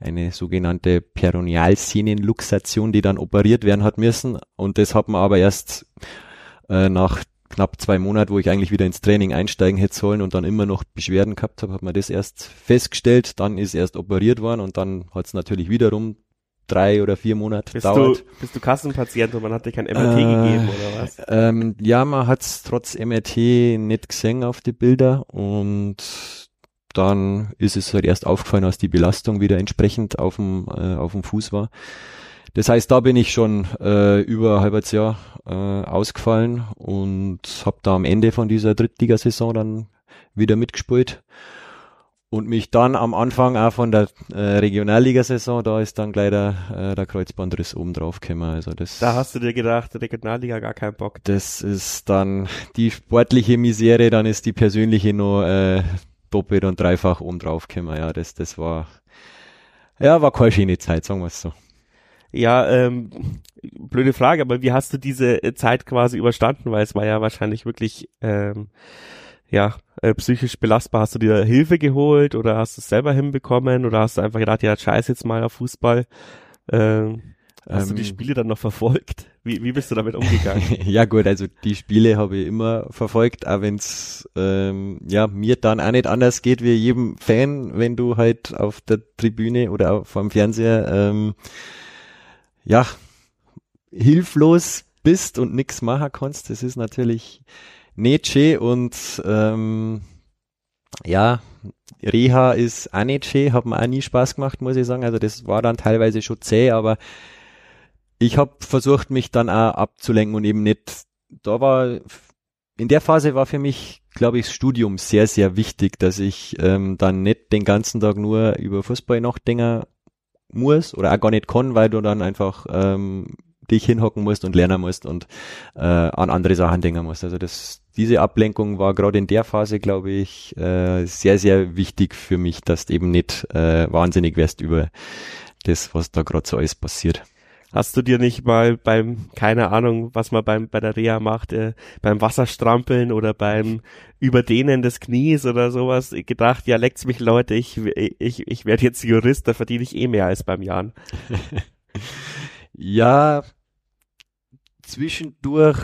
eine sogenannte Peronialsehnenluxation, die dann operiert werden hat müssen und das hat man aber erst äh, nach knapp zwei Monate, wo ich eigentlich wieder ins Training einsteigen hätte sollen und dann immer noch Beschwerden gehabt habe, hat man das erst festgestellt, dann ist erst operiert worden und dann hat es natürlich wiederum drei oder vier Monate bist dauert. Du, bist du Kassenpatient und man hat dir kein MRT äh, gegeben oder was? Ähm, ja, man hat es trotz MRT nicht gesehen auf die Bilder und dann ist es halt erst aufgefallen, als die Belastung wieder entsprechend auf dem, äh, auf dem Fuß war. Das heißt, da bin ich schon äh, über ein halbes Jahr äh, ausgefallen und habe da am Ende von dieser Drittligasaison dann wieder mitgespielt und mich dann am Anfang auch von der äh, Regionalligasaison, da ist dann gleich der, äh, der Kreuzbandriss oben drauf gekommen. Also das, da hast du dir gedacht, Regionalliga gar keinen Bock. Das ist dann die sportliche Misere, dann ist die persönliche nur äh, doppelt und dreifach oben drauf gekommen. Ja, das, das war, ja, war keine schöne Zeit, sagen wir es so. Ja, ähm, blöde Frage, aber wie hast du diese äh, Zeit quasi überstanden? Weil es war ja wahrscheinlich wirklich, ähm, ja, äh, psychisch belastbar. Hast du dir Hilfe geholt oder hast du es selber hinbekommen oder hast du einfach gedacht, ja, scheiß jetzt mal auf Fußball? Ähm, hast ähm, du die ähm. Spiele dann noch verfolgt? Wie, wie bist du damit umgegangen? *laughs* ja gut, also die Spiele habe ich immer verfolgt, auch wenn es ähm, ja mir dann auch nicht anders geht wie jedem Fan, wenn du halt auf der Tribüne oder vor dem Fernseher ähm, ja, hilflos bist und nix machen kannst, das ist natürlich nicht schön und ähm, ja, Reha ist auch nicht schön, hat mir auch nie Spaß gemacht, muss ich sagen. Also das war dann teilweise schon zäh, aber ich habe versucht, mich dann auch abzulenken und eben nicht, da war, in der Phase war für mich, glaube ich, das Studium sehr, sehr wichtig, dass ich ähm, dann nicht den ganzen Tag nur über Fußball nachdenken muss oder auch gar nicht kann, weil du dann einfach ähm, dich hinhocken musst und lernen musst und äh, an andere Sachen denken musst. Also das, diese Ablenkung war gerade in der Phase, glaube ich, äh, sehr, sehr wichtig für mich, dass du eben nicht äh, wahnsinnig wärst über das, was da gerade so alles passiert. Hast du dir nicht mal beim, keine Ahnung, was man beim, bei der Reha macht, äh, beim Wasserstrampeln oder beim Überdehnen des Knies oder sowas gedacht, ja, leckt's mich Leute, ich, ich, ich werde jetzt Jurist, da verdiene ich eh mehr als beim Jan. *laughs* ja, zwischendurch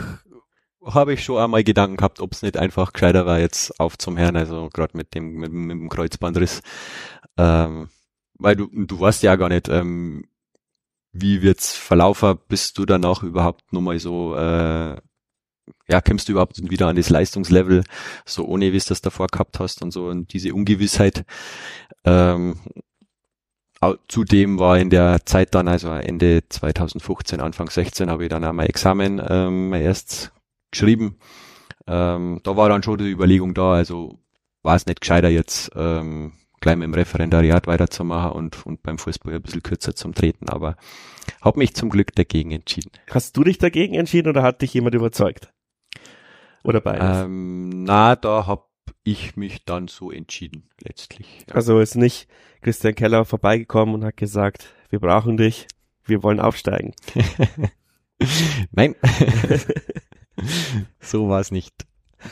habe ich schon einmal Gedanken gehabt, ob es nicht einfach gescheiter war, jetzt auf zum Herrn, also gerade mit dem, mit, mit, dem Kreuzbandriss. Ähm, weil du, du weißt ja gar nicht, ähm, wie wird's verlaufen, bist du danach überhaupt nochmal so, äh, ja, kommst du überhaupt wieder an das Leistungslevel, so ohne wie es das davor gehabt hast und so und diese Ungewissheit. Ähm, zudem war in der Zeit dann, also Ende 2015, Anfang 16, habe ich dann auch mein Examen ähm, erst geschrieben. Ähm, da war dann schon die Überlegung da, also war es nicht gescheiter jetzt ähm, gleich mit dem Referendariat weiterzumachen und, und beim Fußball ein bisschen kürzer zum Treten, aber habe mich zum Glück dagegen entschieden. Hast du dich dagegen entschieden oder hat dich jemand überzeugt? Oder beides? Ähm, na, da habe ich mich dann so entschieden, letztlich. Ja. Also ist nicht Christian Keller vorbeigekommen und hat gesagt, wir brauchen dich, wir wollen aufsteigen. *laughs* Nein, *laughs* so war es nicht.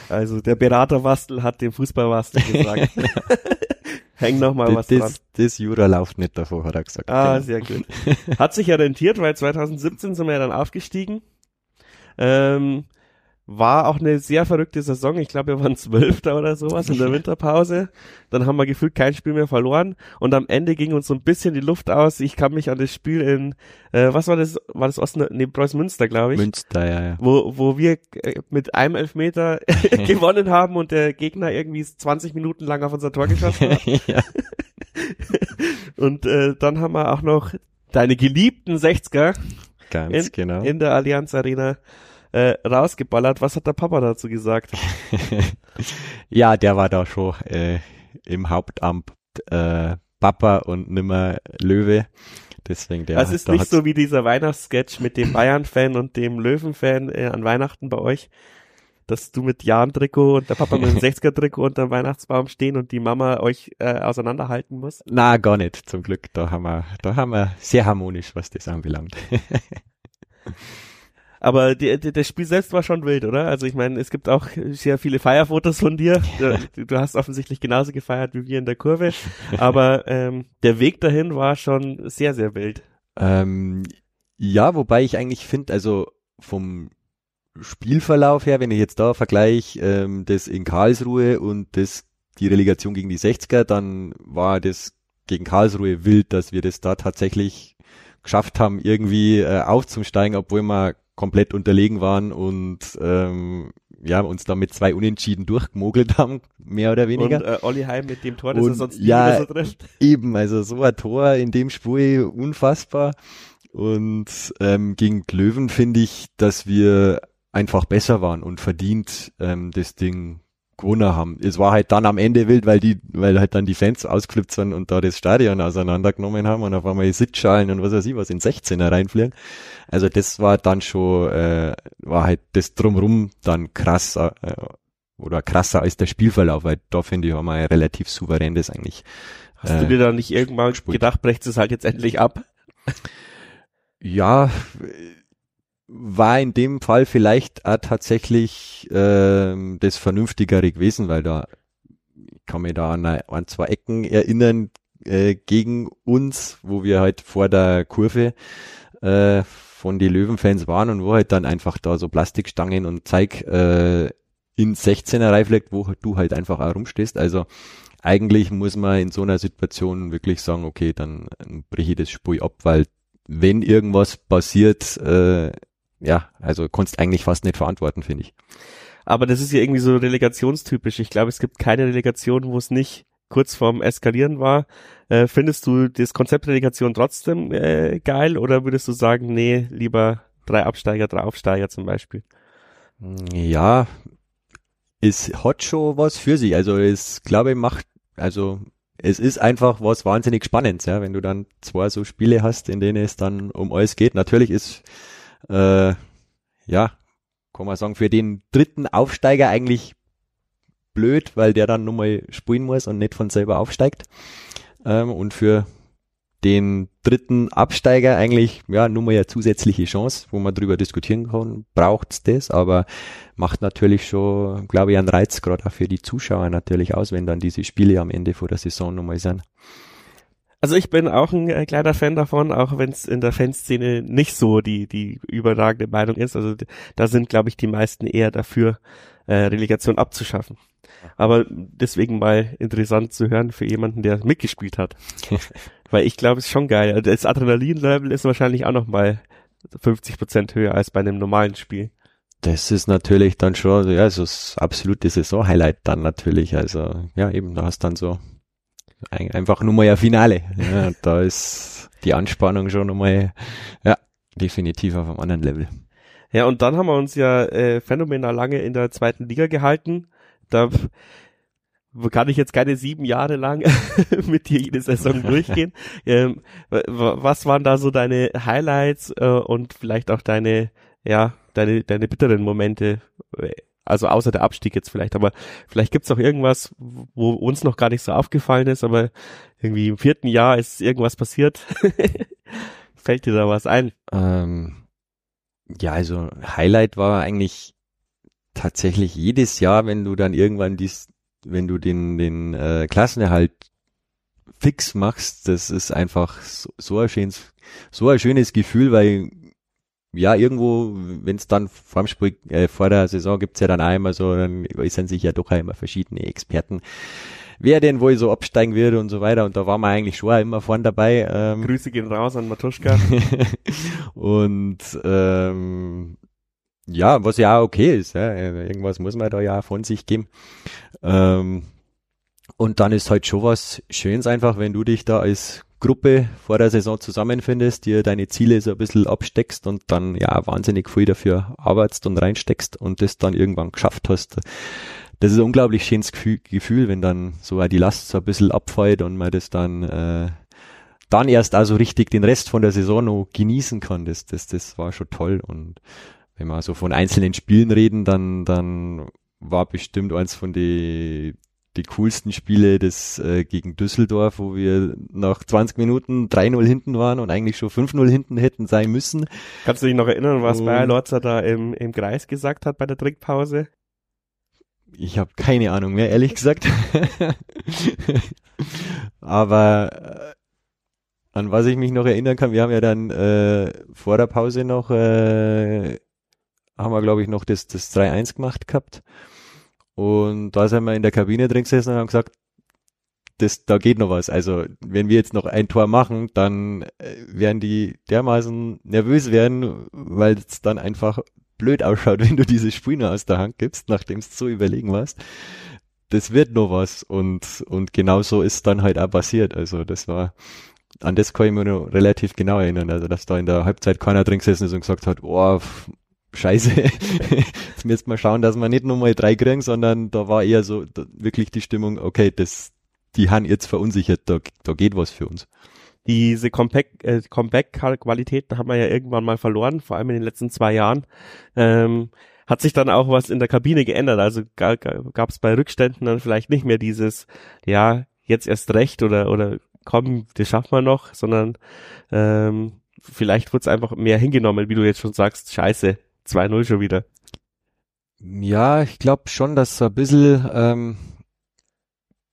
Also der Berater Wastel hat dem Fußball Wastel gesagt. *laughs* Häng noch mal das, was dran. das, das Jura läuft nicht davor, hat er gesagt. Ah, Genau. sehr gut. Hat sich ja rentiert, weil 2017 sind wir ja dann aufgestiegen. Ähm, war auch eine sehr verrückte Saison. Ich glaube, wir waren Zwölfter oder sowas in der Winterpause. Dann haben wir gefühlt kein Spiel mehr verloren. Und am Ende ging uns so ein bisschen die Luft aus. Ich kann mich an das Spiel in, äh, was war das? War das Osten, nee, Preußen Münster, glaube ich. Münster, ja, ja. wo, wo wir äh, mit einem Elfmeter *laughs* gewonnen haben und der Gegner irgendwie 20 Minuten lang auf unser Tor geschossen hat. *laughs* ja. *laughs* Und äh, dann haben wir auch noch deine geliebten 60er Ganz in, genau. in der Allianz Arena äh, rausgeballert. Was hat der Papa dazu gesagt? *laughs* ja, der war da schon äh, im Hauptamt äh, Papa und nimmer Löwe. Deswegen der. das ist nicht so wie dieser Weihnachtssketch mit dem Bayern-Fan und dem Löwen-Fan äh, an Weihnachten bei euch, dass du mit Jan-Trikot und der Papa mit dem *laughs* 60er-Trikot unterm Weihnachtsbaum stehen und die Mama euch äh, auseinanderhalten muss. Na, gar nicht, zum Glück. Da haben wir, da haben wir sehr harmonisch, was das anbelangt. *laughs* Aber die, die, das Spiel selbst war schon wild, oder? Also ich meine, es gibt auch sehr viele Feierfotos von dir. Du, du hast offensichtlich genauso gefeiert wie wir in der Kurve. Aber ähm, der Weg dahin war schon sehr, sehr wild. ähm, ja, wobei ich eigentlich finde, also vom Spielverlauf her, wenn ich jetzt da vergleiche, ähm, das in Karlsruhe und das die Relegation gegen die 60er, dann war das gegen Karlsruhe wild, dass wir das da tatsächlich geschafft haben, irgendwie äh, aufzusteigen, obwohl wir komplett unterlegen waren und ähm, ja, uns da mit zwei Unentschieden durchgemogelt haben, mehr oder weniger. Und äh, Olli Heim mit dem Tor, das Und er sonst nie ja, so trifft. Eben, also so ein Tor in dem Spiel unfassbar. Und ähm, gegen Löwen finde ich, dass wir einfach besser waren und verdient ähm, das Ding gewonnen haben. Es war halt dann am Ende wild, weil die, weil halt dann die Fans ausgeflippt sind und da das Stadion auseinandergenommen haben und auf einmal die Sitzschalen und was weiß ich was in 16er reinfliegen. Also das war dann schon, äh, war halt das drumrum dann krass äh, oder krasser als der Spielverlauf, weil da finde ich haben wir ein relativ souverän das eigentlich Hast du dir da nicht irgendwann gedacht, brecht es halt jetzt endlich ab? Ja, war in dem Fall vielleicht auch tatsächlich ähm, das Vernünftigere gewesen, weil da ich kann mich da an an zwei Ecken erinnern äh, gegen uns, wo wir halt vor der Kurve äh, von die Löwenfans waren und wo halt dann einfach da so Plastikstangen und Zeig äh, in 16er reinfleckt, wo du halt einfach auch rumstehst. Also eigentlich muss man in so einer Situation wirklich sagen, okay, dann breche ich das Spiel ab, weil wenn irgendwas passiert, äh, ja, also kannst eigentlich fast nicht verantworten, finde ich. Aber das ist ja irgendwie so relegationstypisch. Ich glaube, es gibt keine Relegation, wo es nicht kurz vorm Eskalieren war. Äh, findest du das Konzept Relegation trotzdem äh, geil oder würdest du sagen, nee, lieber drei Absteiger, drei Aufsteiger zum Beispiel? Ja, es hat schon was für sich. Also es, glaube ich, macht, also es ist einfach was wahnsinnig Spannendes, ja, wenn du dann zwei so Spiele hast, in denen es dann um alles geht. Natürlich ist, äh, ja, kann man sagen, für den dritten Aufsteiger eigentlich blöd, weil der dann nur mal spielen muss und nicht von selber aufsteigt. Ähm, und für den dritten Absteiger eigentlich ja nur mal eine zusätzliche Chance, wo man drüber diskutieren kann, braucht's das, aber macht natürlich schon, glaube ich, einen Reiz gerade auch für die Zuschauer natürlich aus, wenn dann diese Spiele am Ende vor der Saison nochmal sind. Also ich bin auch ein äh, kleiner Fan davon, auch wenn es in der Fanszene nicht so die die überragende Meinung ist. Also da sind, glaube ich, die meisten eher dafür, äh, Relegation abzuschaffen. Aber deswegen mal interessant zu hören für jemanden, der mitgespielt hat. *laughs* Weil ich glaube, es ist schon geil. Das Adrenalin-Level ist wahrscheinlich auch noch mal 50 Prozent höher als bei einem normalen Spiel. Das ist natürlich dann schon, ja, so das absolute Saison-Highlight dann natürlich. Also, ja, eben, da hast dann so einfach nur mal ein Finale. Ja, *laughs* da ist die Anspannung schon nochmal, ja, definitiv auf einem anderen Level. Ja, und dann haben wir uns ja äh, phänomenal lange in der zweiten Liga gehalten. Da kann ich jetzt keine sieben Jahre lang *laughs* mit dir jede Saison *laughs* durchgehen. Ähm, was waren da so deine Highlights äh, und vielleicht auch deine, ja, deine, deine bitteren Momente? Also außer der Abstieg jetzt vielleicht, aber vielleicht gibt's auch irgendwas, wo uns noch gar nicht so aufgefallen ist, aber irgendwie im vierten Jahr ist irgendwas passiert. *laughs* Fällt dir da was ein? Ähm, ja, also Highlight war eigentlich tatsächlich jedes Jahr, wenn du dann irgendwann dies, wenn du den, den äh, Klassenerhalt fix machst, das ist einfach so, so ein schönes, so ein schönes Gefühl, weil ja, irgendwo, wenn es dann vor, dem Spiel, äh, vor der Saison gibt's ja dann einmal so, dann äußern sich ja doch immer verschiedene Experten, wer denn wohl so absteigen wird und so weiter. Und da war man eigentlich schon immer vorn dabei. Ähm, Grüße gehen raus an Matuschka. *laughs* und ähm, ja, was ja auch okay ist. Ja. Irgendwas muss man da ja von sich geben. Ähm, und dann ist halt schon was Schönes einfach, wenn du dich da als Gruppe vor der Saison zusammenfindest, dir deine Ziele so ein bisschen absteckst und dann ja wahnsinnig viel dafür arbeitest und reinsteckst und das dann irgendwann geschafft hast. Das ist ein unglaublich schönes Gefühl, wenn dann so die Last so ein bisschen abfällt und man das dann äh, dann erst also richtig den Rest von der Saison noch genießen kann. Das, das, das war schon toll und wenn wir so von einzelnen Spielen reden, dann, dann war bestimmt eins von den die coolsten Spiele des äh, gegen Düsseldorf, wo wir nach 20 Minuten 3-0 hinten waren und eigentlich schon 5-0 hinten hätten sein müssen. Kannst du dich noch erinnern, was um, Bayer Lorzer da im, im Kreis gesagt hat bei der Trickpause? Ich habe keine Ahnung mehr, ehrlich gesagt. *laughs* Aber äh, an was ich mich noch erinnern kann, wir haben ja dann äh, vor der Pause noch, äh, haben wir glaube ich noch das, das 3-1 gemacht gehabt. Und da sind wir in der Kabine drin gesessen und haben gesagt, das, da geht noch was. Also, wenn wir jetzt noch ein Tor machen, dann äh, werden die dermaßen nervös werden, weil es dann einfach blöd ausschaut, *laughs* wenn du dieses Spiel nur aus der Hand gibst, nachdem es so überlegen warst. Das wird noch was und, und genau so ist dann halt auch passiert. Also, das war, an das kann ich mir noch relativ genau erinnern. Also, dass da in der Halbzeit keiner drin gesessen ist und gesagt hat, oh, scheiße, *laughs* jetzt müssen wir schauen, dass wir nicht nur mal drei kriegen, sondern da war eher so da, wirklich die Stimmung, okay, das, die haben jetzt verunsichert, da, da geht was für uns. Diese äh, Comeback-Qualitäten haben wir ja irgendwann mal verloren, vor allem in den letzten zwei Jahren. Ähm, hat sich dann auch was in der Kabine geändert? Also gab es bei Rückständen dann vielleicht nicht mehr dieses, ja, jetzt erst recht oder, oder komm, das schaffen wir noch, sondern ähm, vielleicht wurde es einfach mehr hingenommen, wie du jetzt schon sagst, scheiße, 2-0 schon wieder. Ja, ich glaube schon, dass so ein bisschen, ähm,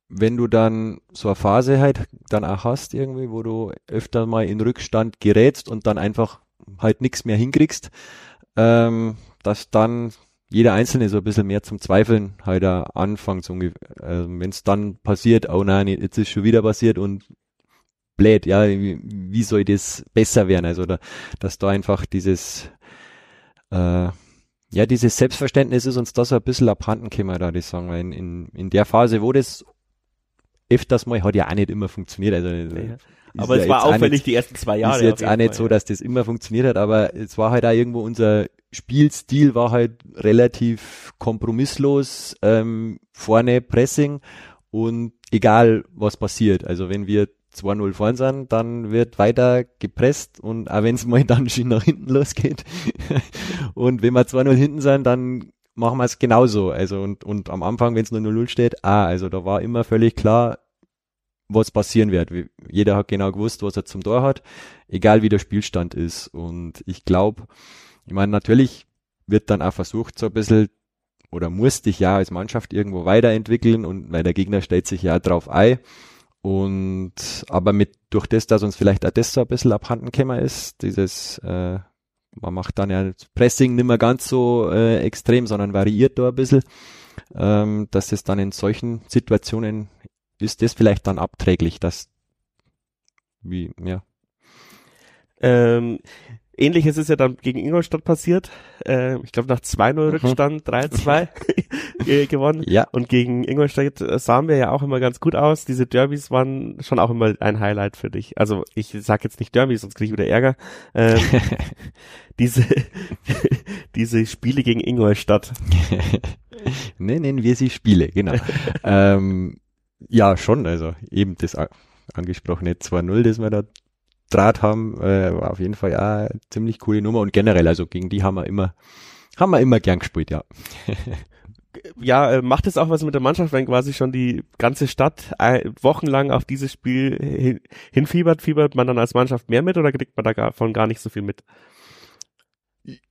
wenn du dann so eine Phase halt dann auch hast irgendwie, wo du öfter mal in Rückstand gerätst und dann einfach halt nichts mehr hinkriegst, ähm, dass dann jeder Einzelne so ein bisschen mehr zum Zweifeln halt anfängt. So, äh, Wenn es dann passiert, oh nein, jetzt ist schon wieder passiert und blöd, ja, wie, wie soll das besser werden? Also, da, dass da einfach dieses äh, ja, dieses Selbstverständnis ist uns da so ein bisschen abhanden gekommen, da ich sagen, weil in, in, in der Phase, wo das öfters mal, hat ja auch nicht immer funktioniert, also ja. Aber ja es war auffällig nicht, die ersten zwei Jahre. Ist jetzt auch nicht Fall, so, dass das immer funktioniert hat, aber es war halt auch irgendwo unser Spielstil war halt relativ kompromisslos, ähm, vorne Pressing und egal was passiert. Also wenn wir 2-0 vorn sind, dann wird weiter gepresst und auch wenn es mal *laughs* dann schon nach hinten losgeht *laughs* und wenn wir 2-0 hinten sind, dann machen wir es genauso. Also und, und am Anfang, wenn es nur 0-0 steht, ah, also da war immer völlig klar, was passieren wird. Jeder hat genau gewusst, was er zum Tor hat, egal wie der Spielstand ist. Und ich glaube, ich meine, natürlich wird dann auch versucht, so ein bisschen oder muss dich ja als Mannschaft irgendwo weiterentwickeln und weil der Gegner stellt sich ja drauf ein. Und aber mit durch das, dass uns vielleicht auch das so ein bisschen abhanden gekommen ist, dieses äh, man macht dann ja Pressing nicht mehr ganz so äh, extrem, sondern variiert da ein bisschen, ähm, dass es dann in solchen Situationen ist das vielleicht dann abträglich, dass wie, ja. Ähm, Ähnliches ist ja dann gegen Ingolstadt passiert. Äh, ich glaube nach 2-0 mhm. Rückstand 3-2 *laughs* gewonnen. Ja. Und gegen Ingolstadt äh, sahen wir ja auch immer ganz gut aus. Diese Derbys waren schon auch immer ein Highlight für dich. Also ich sag jetzt nicht Derbys, sonst kriege ich wieder Ärger. Ähm, *laughs* diese, *laughs* diese Spiele gegen Ingolstadt. Nennen wir sie Spiele, genau. ähm, ja, schon. Also eben das angesprochene 2-0, das wir da Draht haben, äh, war auf jeden Fall ja eine ziemlich coole Nummer und generell, also gegen die haben wir immer, haben wir immer gern gespielt, ja. ja, äh, macht es auch was mit der Mannschaft, wenn quasi schon die ganze Stadt äh, wochenlang auf dieses Spiel hin, hinfiebert, fiebert man dann als Mannschaft mehr mit oder kriegt man davon gar nicht so viel mit?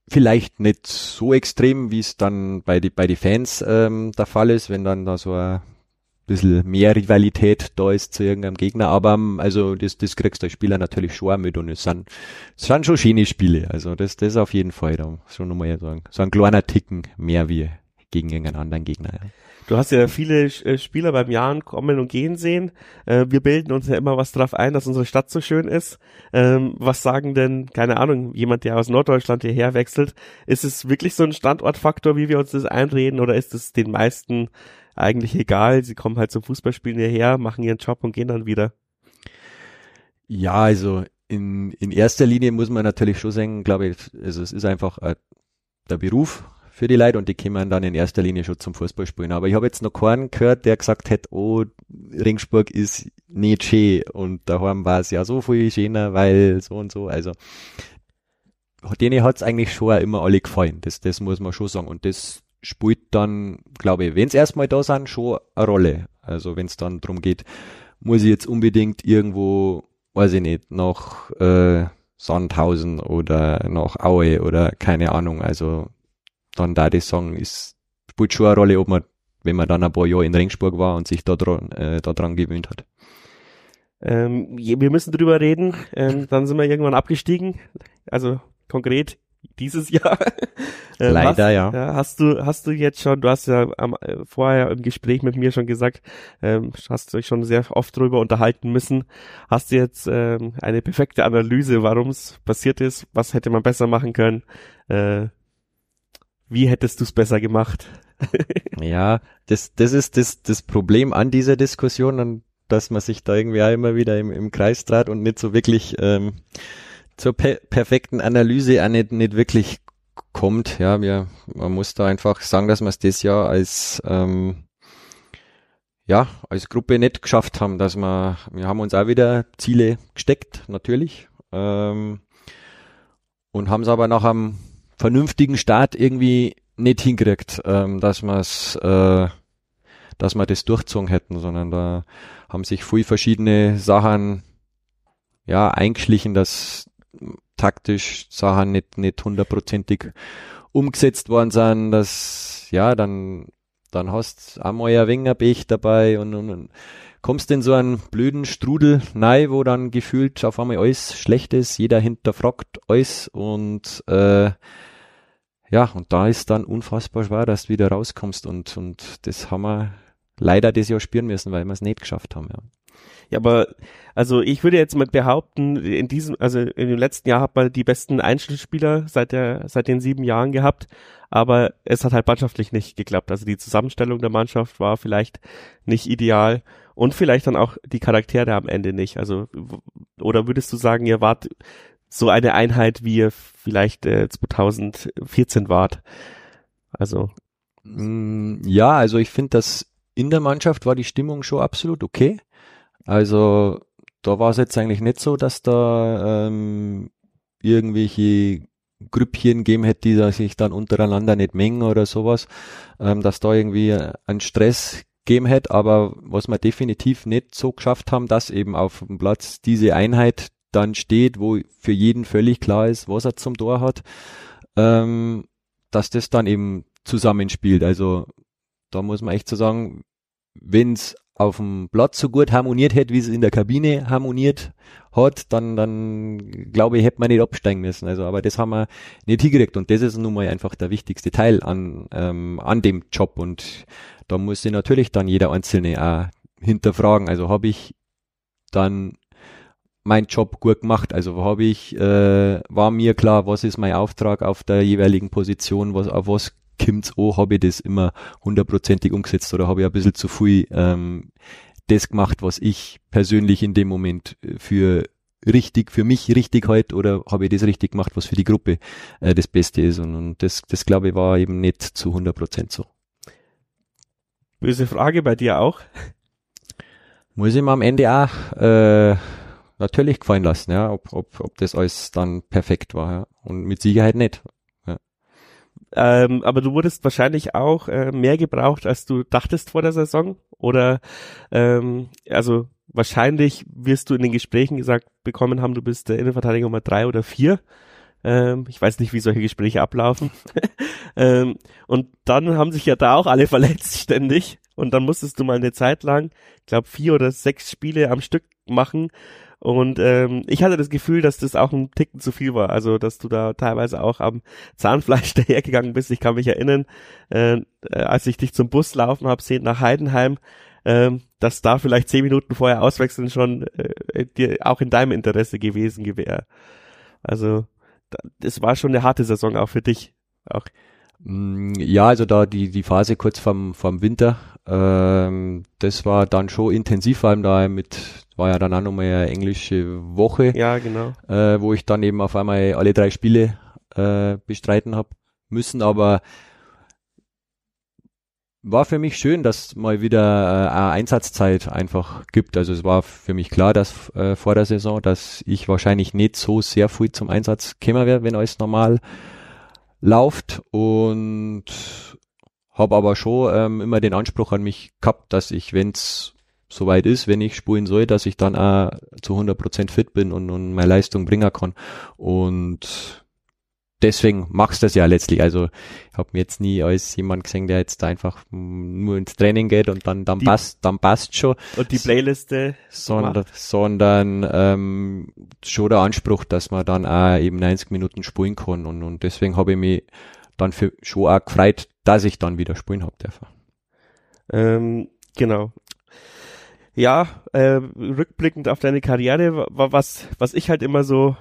Vielleicht nicht so extrem, wie es dann bei die, bei die Fans ähm, der Fall ist, wenn dann da so ein bisschen mehr Rivalität da ist zu irgendeinem Gegner, aber ähm, also das, das kriegst du als Spieler natürlich schon mit und es sind, es sind schon schöne Spiele, also das, das auf jeden Fall, da schon nochmal sagen, so ein kleiner Ticken mehr wie gegen irgendeinen anderen Gegner. Ja. Du hast ja viele äh, Spieler beim Jahren kommen und gehen sehen. Äh, wir bilden uns ja immer was drauf ein, dass unsere Stadt so schön ist. Ähm, was sagen denn, keine Ahnung, jemand, der aus Norddeutschland hierher wechselt? Ist es wirklich so ein Standortfaktor, wie wir uns das einreden, oder ist es den meisten eigentlich egal? Sie kommen halt zum Fußballspielen hierher, machen ihren Job und gehen dann wieder. Ja, also in, in erster Linie muss man natürlich schon sagen, glaube ich, also es ist einfach äh, der Beruf, für die Leute und die kommen dann in erster Linie schon zum Fußballspielen. Aber ich habe jetzt noch keinen gehört, der gesagt hat, oh, Ringsburg ist nicht schön und daheim war es ja so viel schöner, weil so und so. Also denen hat's eigentlich schon immer alle gefallen. Das, das muss man schon sagen. Und das spielt dann, glaube ich, wenn's erstmal da sind, schon eine Rolle. Also wenn es dann drum geht, muss ich jetzt unbedingt irgendwo, weiß ich nicht, nach äh, Sandhausen oder nach Aue oder keine Ahnung. Also dann da ich sagen, ist, spielt schon eine Rolle, ob man, wenn man dann ein paar Jahre in Ringsburg war und sich da dran, äh, da dran gewöhnt hat. Ähm, wir müssen drüber reden. Ähm, dann sind wir irgendwann abgestiegen. Also konkret dieses *laughs* Jahr. Ähm, Leider, hast, ja. ja. Hast du, hast du jetzt schon, du hast ja am, äh, vorher im Gespräch mit mir schon gesagt, ähm, hast du euch schon sehr oft drüber unterhalten müssen. Hast du jetzt ähm, eine perfekte Analyse, warum es passiert ist? Was hätte man besser machen können? Äh, wie hättest du es besser gemacht? *laughs* ja, das, das ist das, das Problem an dieser Diskussion, und dass man sich da irgendwie auch immer wieder im, im Kreis trat und nicht so wirklich ähm, zur per perfekten Analyse auch nicht, nicht wirklich kommt. Ja, wir, man muss da einfach sagen, dass wir es das Jahr als ähm, ja, als Gruppe nicht geschafft haben, dass wir, wir haben uns auch wieder Ziele gesteckt, natürlich, ähm, und haben es aber nach einem vernünftigen Start irgendwie nicht hinkriegt, ähm, dass man es, äh, dass wir das durchzogen hätten, sondern da haben sich viel verschiedene Sachen ja eingeschlichen, dass taktisch Sachen nicht nicht hundertprozentig umgesetzt worden sind, dass ja dann dann hast einmal ein wenig Pech dabei und, und, und kommst in so einen blöden Strudel nein, wo dann gefühlt auf einmal alles schlecht ist, jeder hinterfragt alles und äh, ja, und da ist dann unfassbar schwer, dass du wieder rauskommst und, und das haben wir leider das Jahr spüren müssen, weil wir es nicht geschafft haben, ja. Ja, aber also ich würde jetzt mal behaupten, in diesem, also in dem letzten Jahr hat man die besten Einzelspieler seit der, seit den sieben Jahren gehabt, aber es hat halt mannschaftlich nicht geklappt. Also die Zusammenstellung der Mannschaft war vielleicht nicht ideal und vielleicht dann auch die Charaktere am Ende nicht. Also oder würdest du sagen, ihr wart so eine Einheit, wie ihr vielleicht äh, 2014 wart. Also. Mm, ja, also ich finde, dass in der Mannschaft war die Stimmung schon absolut okay. Also da war es jetzt eigentlich nicht so, dass da ähm, irgendwelche Grüppchen gegeben hätte, die sich dann untereinander nicht mengen oder sowas, ähm, dass da irgendwie ein Stress gegeben hätte, aber was wir definitiv nicht so geschafft haben, dass eben auf dem Platz diese Einheit dann steht, wo für jeden völlig klar ist, was er zum Tor hat, ähm, dass das dann eben zusammenspielt. Also da muss man echt so sagen, wenn es auf dem Platz so gut harmoniert hätte, wie es in der Kabine harmoniert hat, dann, dann glaube ich, hätte man nicht absteigen müssen. Also, aber das haben wir nicht hingekriegt und das ist nun mal einfach der wichtigste Teil an, ähm, an dem Job und da muss sich natürlich dann jeder Einzelne auch hinterfragen. Also habe ich dann mein Job gut gemacht. Also habe ich, äh, war mir klar, was ist mein Auftrag auf der jeweiligen Position, was, auf was kommt's an, habe ich das immer hundertprozentig umgesetzt oder habe ich ein bisschen zu viel ähm, das gemacht, was ich persönlich in dem Moment für richtig, für mich richtig halt oder habe ich das richtig gemacht, was für die Gruppe äh, das Beste ist und, und das, das glaube ich war eben nicht zu 100 Prozent so. Böse Frage bei dir auch. Muss ich mir am Ende auch äh, natürlich gefallen lassen, ja, ob, ob, ob das alles dann perfekt war, ja. Und mit Sicherheit nicht. Ähm, aber du wurdest wahrscheinlich auch äh, mehr gebraucht, als du dachtest vor der Saison. Oder ähm, also wahrscheinlich wirst du in den Gesprächen gesagt bekommen haben, du bist der Innenverteidiger Nummer drei oder vier. Ähm, ich weiß nicht, wie solche Gespräche ablaufen. *laughs* ähm, und dann haben sich ja da auch alle *laughs* verletzt ständig. und dann musstest du mal eine Zeit lang, ich glaube vier oder sechs Spiele am Stück machen und ähm, ich hatte das Gefühl, dass das auch ein Ticken zu viel war. Also, dass du da teilweise auch am Zahnfleisch *laughs* dahergegangen bist. Ich kann mich erinnern, äh, als ich dich zum Bus laufen habe sehen nach Heidenheim, äh, dass da vielleicht zehn Minuten vorher auswechseln schon äh, dir auch in deinem Interesse gewesen wäre. Also, das war schon eine harte Saison auch für dich. Auch. Mm, ja, also da die, die Phase kurz vorm, vorm Winter, ähm, das war dann schon intensiv, vor allem da mit, war ja dann auch nochmal eine englische Woche. Ja, genau. Äh, wo ich dann eben auf einmal alle drei Spiele äh, bestreiten habe müssen, aber war für mich schön, dass mal wieder äh, eine Einsatzzeit einfach gibt. Also es war für mich klar, dass äh, vor der Saison, dass ich wahrscheinlich nicht so sehr viel zum Einsatz werde, wenn alles normal läuft und habe aber schon ähm, immer den Anspruch an mich gehabt, dass ich, wenn es soweit ist, wenn ich spulen soll, dass ich dann auch zu 100% fit bin und, und meine Leistung bringen kann. Und deswegen machst du das ja letztlich. Also ich habe mir jetzt nie als jemand gesehen, der jetzt einfach nur ins Training geht und dann dann die, passt dann passt schon. Und die Playliste. Sondern, sondern ähm, schon der Anspruch, dass man dann auch eben 90 Minuten spulen kann und, und deswegen habe ich mich dann für schon auch gefreut, dass ich dann wieder spielen habe dürfen. Ähm, genau. Ja, äh, rückblickend auf deine Karriere, war was, was ich halt immer so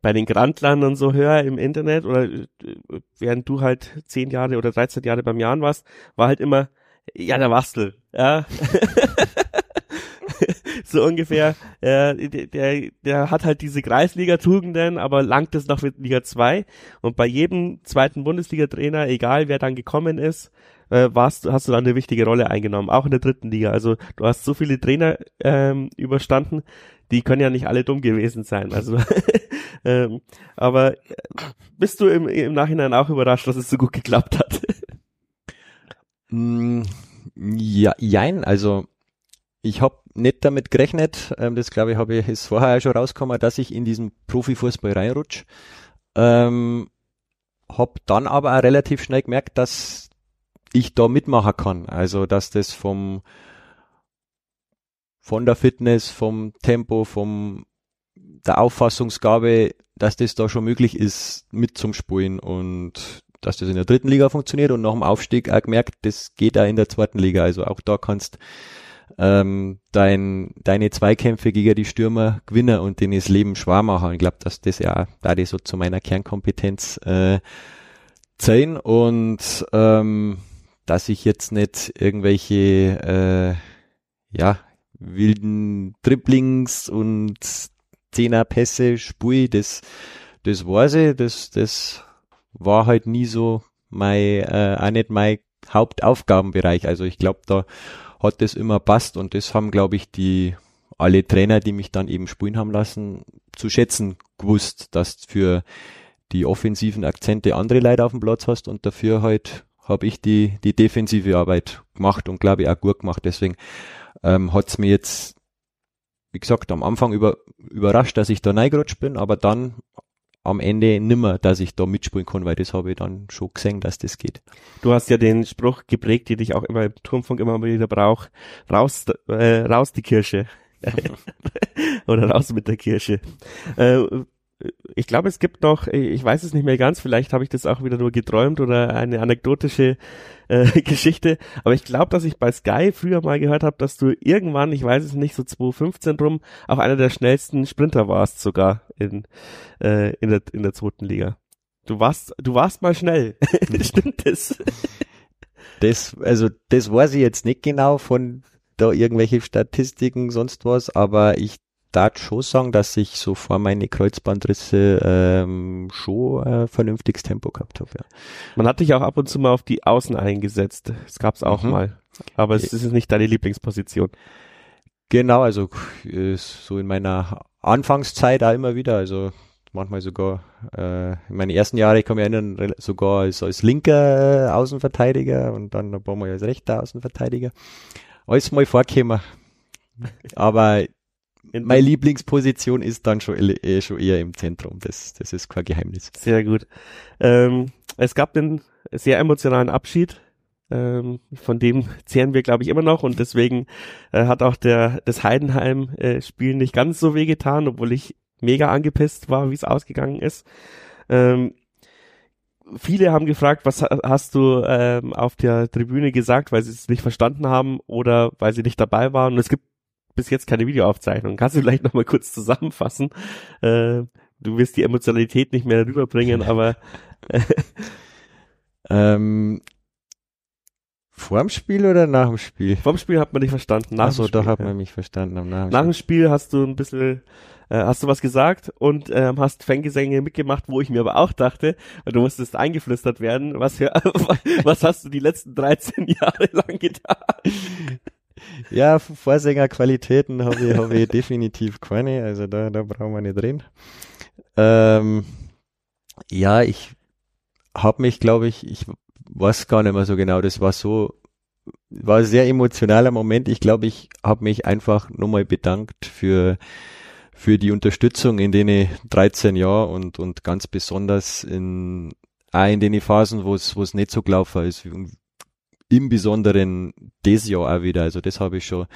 bei den Grandlern und so höre im Internet oder äh, während du halt zehn Jahre oder 13 Jahre beim Jahren warst, war halt immer, ja, der Wastel, ja. *laughs* so ungefähr, äh, der, der, hat halt diese Kreisliga-Tugenden, aber langt es noch mit Liga 2 und bei jedem zweiten Bundesliga-Trainer, egal wer dann gekommen ist, äh, warst, hast du dann eine wichtige Rolle eingenommen, auch in der dritten Liga. Also du hast so viele Trainer ähm, überstanden, die können ja nicht alle dumm gewesen sein. Also, *laughs* ähm, aber äh, bist du im, im Nachhinein auch überrascht, dass es so gut geklappt hat? Mm, ja, jein, also ich habe nicht damit gerechnet, ähm, das glaube ich, habe ich ist vorher schon rausgekommen, dass ich in diesen Profifußball reinrutsch. Ähm, hab dann aber auch relativ schnell gemerkt, dass ich da mitmachen kann. Also dass das vom von der Fitness, vom Tempo, vom der Auffassungsgabe, dass das da schon möglich ist, mit zum Spulen und dass das in der dritten Liga funktioniert und nach dem Aufstieg auch gemerkt, das geht auch in der zweiten Liga. Also auch da kannst ähm, dein, deine Zweikämpfe gegen die Stürmer gewinnen und denen das Leben schwer machen. Ich glaube, dass das ja da die so zu meiner Kernkompetenz äh, zählen und ähm, dass ich jetzt nicht irgendwelche äh, ja wilden Dribblings und Zehnerpässe spui, das, das weiß ich, das, das war halt nie so mein, äh, auch nicht mein Hauptaufgabenbereich. Also ich glaube, da hat das immer passt und das haben, glaube ich, die alle Trainer, die mich dann eben spielen haben lassen, zu schätzen gewusst, dass für die offensiven Akzente andere Leute auf dem Platz hast und dafür halt habe ich die, die defensive Arbeit gemacht und glaube ich auch gut gemacht. Deswegen ähm, hat es mir jetzt, wie gesagt, am Anfang über, überrascht, dass ich da reingerutscht bin, aber dann am Ende nimmer, dass ich da mitspielen kann, weil das habe ich dann schon gesehen, dass das geht. Du hast ja den Spruch geprägt, den ich auch immer im Turmfunk immer wieder brauche, raus, äh, raus die Kirche. *laughs* *laughs* Oder raus mit der Kirche. Äh, ich glaube, es gibt noch, ich weiß es nicht mehr ganz, vielleicht habe ich das auch wieder nur geträumt oder eine anekdotische äh, *laughs* Geschichte, aber ich glaube, dass ich bei Sky früher mal gehört habe, dass du irgendwann, ich weiß es nicht, so 2015 rum, auch einer der schnellsten Sprinter warst sogar in, äh, in, der, in der zweiten Liga. Du warst, du warst mal schnell. *laughs* Stimmt das? Das, also, das weiß ich jetzt nicht genau von da irgendwelche Statistiken, sonst was, aber ich darf schon sagen, dass ich so vor meine Kreuzbandrisse ähm, schon ein vernünftiges Tempo gehabt habe. Ja. Man hat dich auch ab und zu mal auf die Außen eingesetzt. Das gab's auch mhm. mal. Aber es ist nicht deine Lieblingsposition. Genau, also so in meiner Anfangszeit auch immer wieder. Also manchmal sogar äh, in meinen ersten Jahren, ich kann mich erinnern, sogar als, als linker Außenverteidiger und dann ein paar Mal als rechter Außenverteidiger. Alles mal vorgekommen. *laughs* Aber meine Lieblingsposition ist dann schon, eh, schon eher im Zentrum. Das, das ist kein Geheimnis. Sehr gut. Ähm, es gab den sehr emotionalen Abschied Ähm, von dem zehren wir, glaube ich, immer noch und deswegen äh, hat auch der das Heidenheim-Spiel nicht ganz so wehgetan, obwohl ich mega angepisst war, wie es ausgegangen ist. Ähm, viele haben gefragt, was hast du ähm, auf der Tribüne gesagt, weil sie es nicht verstanden haben oder weil sie nicht dabei waren. Und es gibt bis jetzt keine Videoaufzeichnung. Kannst du vielleicht nochmal kurz zusammenfassen? Äh, du wirst die Emotionalität nicht mehr rüberbringen, *laughs* aber äh, ähm, vor dem Spiel oder nach dem Spiel? Vor dem Spiel hat man dich verstanden. Nach Achso, da hat man mich verstanden. Nach, nach dem Spiel hast du ein bisschen äh, hast du was gesagt und ähm, hast Fangesänge mitgemacht, wo ich mir aber auch dachte, du musstest eingeflüstert werden, was für, *laughs* was hast du die letzten 13 Jahre lang getan? Ja, Vorsängerqualitäten habe ich, hab ich definitiv keine, also da, da brauchen wir nicht reden. Ähm, ja, ich habe mich, glaube ich, ich weiß gar nicht mehr so genau, das war so, war ein sehr emotionaler Moment. Ich glaube, ich habe mich einfach nochmal bedankt für für die Unterstützung in den 13 Jahren und, und ganz besonders in, auch in den Phasen, wo es, wo es nicht so gelaufen ist. Im Besonderen das Jahr auch wieder. Also das habe ich schon,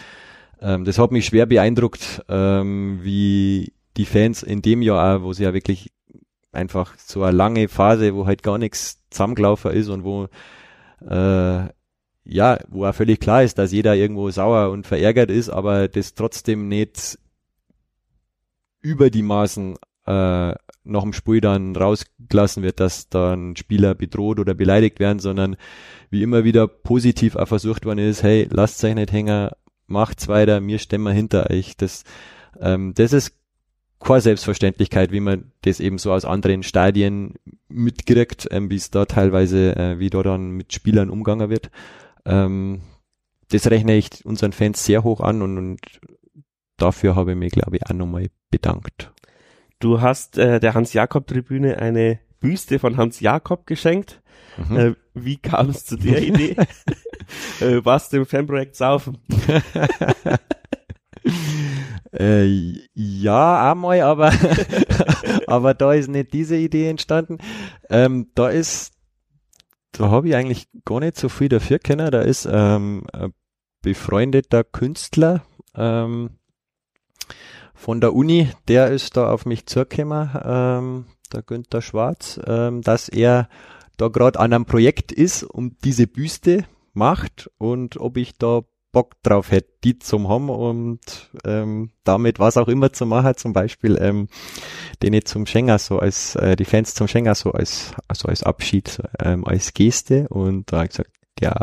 ähm, das hat mich schwer beeindruckt, ähm, wie die Fans in dem Jahr auch, wo sie ja wirklich einfach so eine lange Phase, wo halt gar nichts zusammengelaufen ist und wo äh, ja, wo auch völlig klar ist, dass jeder irgendwo sauer und verärgert ist, aber das trotzdem nicht über die Maßen äh, nach dem Spiel dann rausgelassen wird, dass dann Spieler bedroht oder beleidigt werden, sondern wie immer wieder positiv auch versucht worden ist, hey, lasst euch nicht hängen, macht's weiter, mir stemmen wir hinter euch. Das, ähm, das ist keine Selbstverständlichkeit, wie man das eben so aus anderen Stadien mitkriegt, ähm, wie es da teilweise, äh, wie da dann mit Spielern umgangen wird. Ähm, das rechne ich unseren Fans sehr hoch an und, und dafür habe ich mich, glaube ich, auch nochmal bedankt. Du hast äh, der Hans-Jakob-Tribüne eine Büste von Hans Jakob geschenkt. Mhm. Äh, wie kam es zu der Idee? *laughs* äh, warst du im Fanprojekt saufen? *laughs* äh, ja, einmal, aber, *laughs* aber da ist nicht diese Idee entstanden. Ähm, da ist, da habe ich eigentlich gar nicht so viel dafür kennen. Da ist ähm, ein befreundeter Künstler, ähm, von der Uni, der ist da auf mich zugekommen, ähm, der Günther Schwarz, ähm, dass er da gerade an einem Projekt ist und diese Büste macht und ob ich da Bock drauf hätte, die zum haben und ähm, damit was auch immer zu machen, zum Beispiel ähm, den ich zum Schenker so als äh, die Fans zum Schenker so als also als Abschied ähm, als Geste und da habe ich gesagt, ja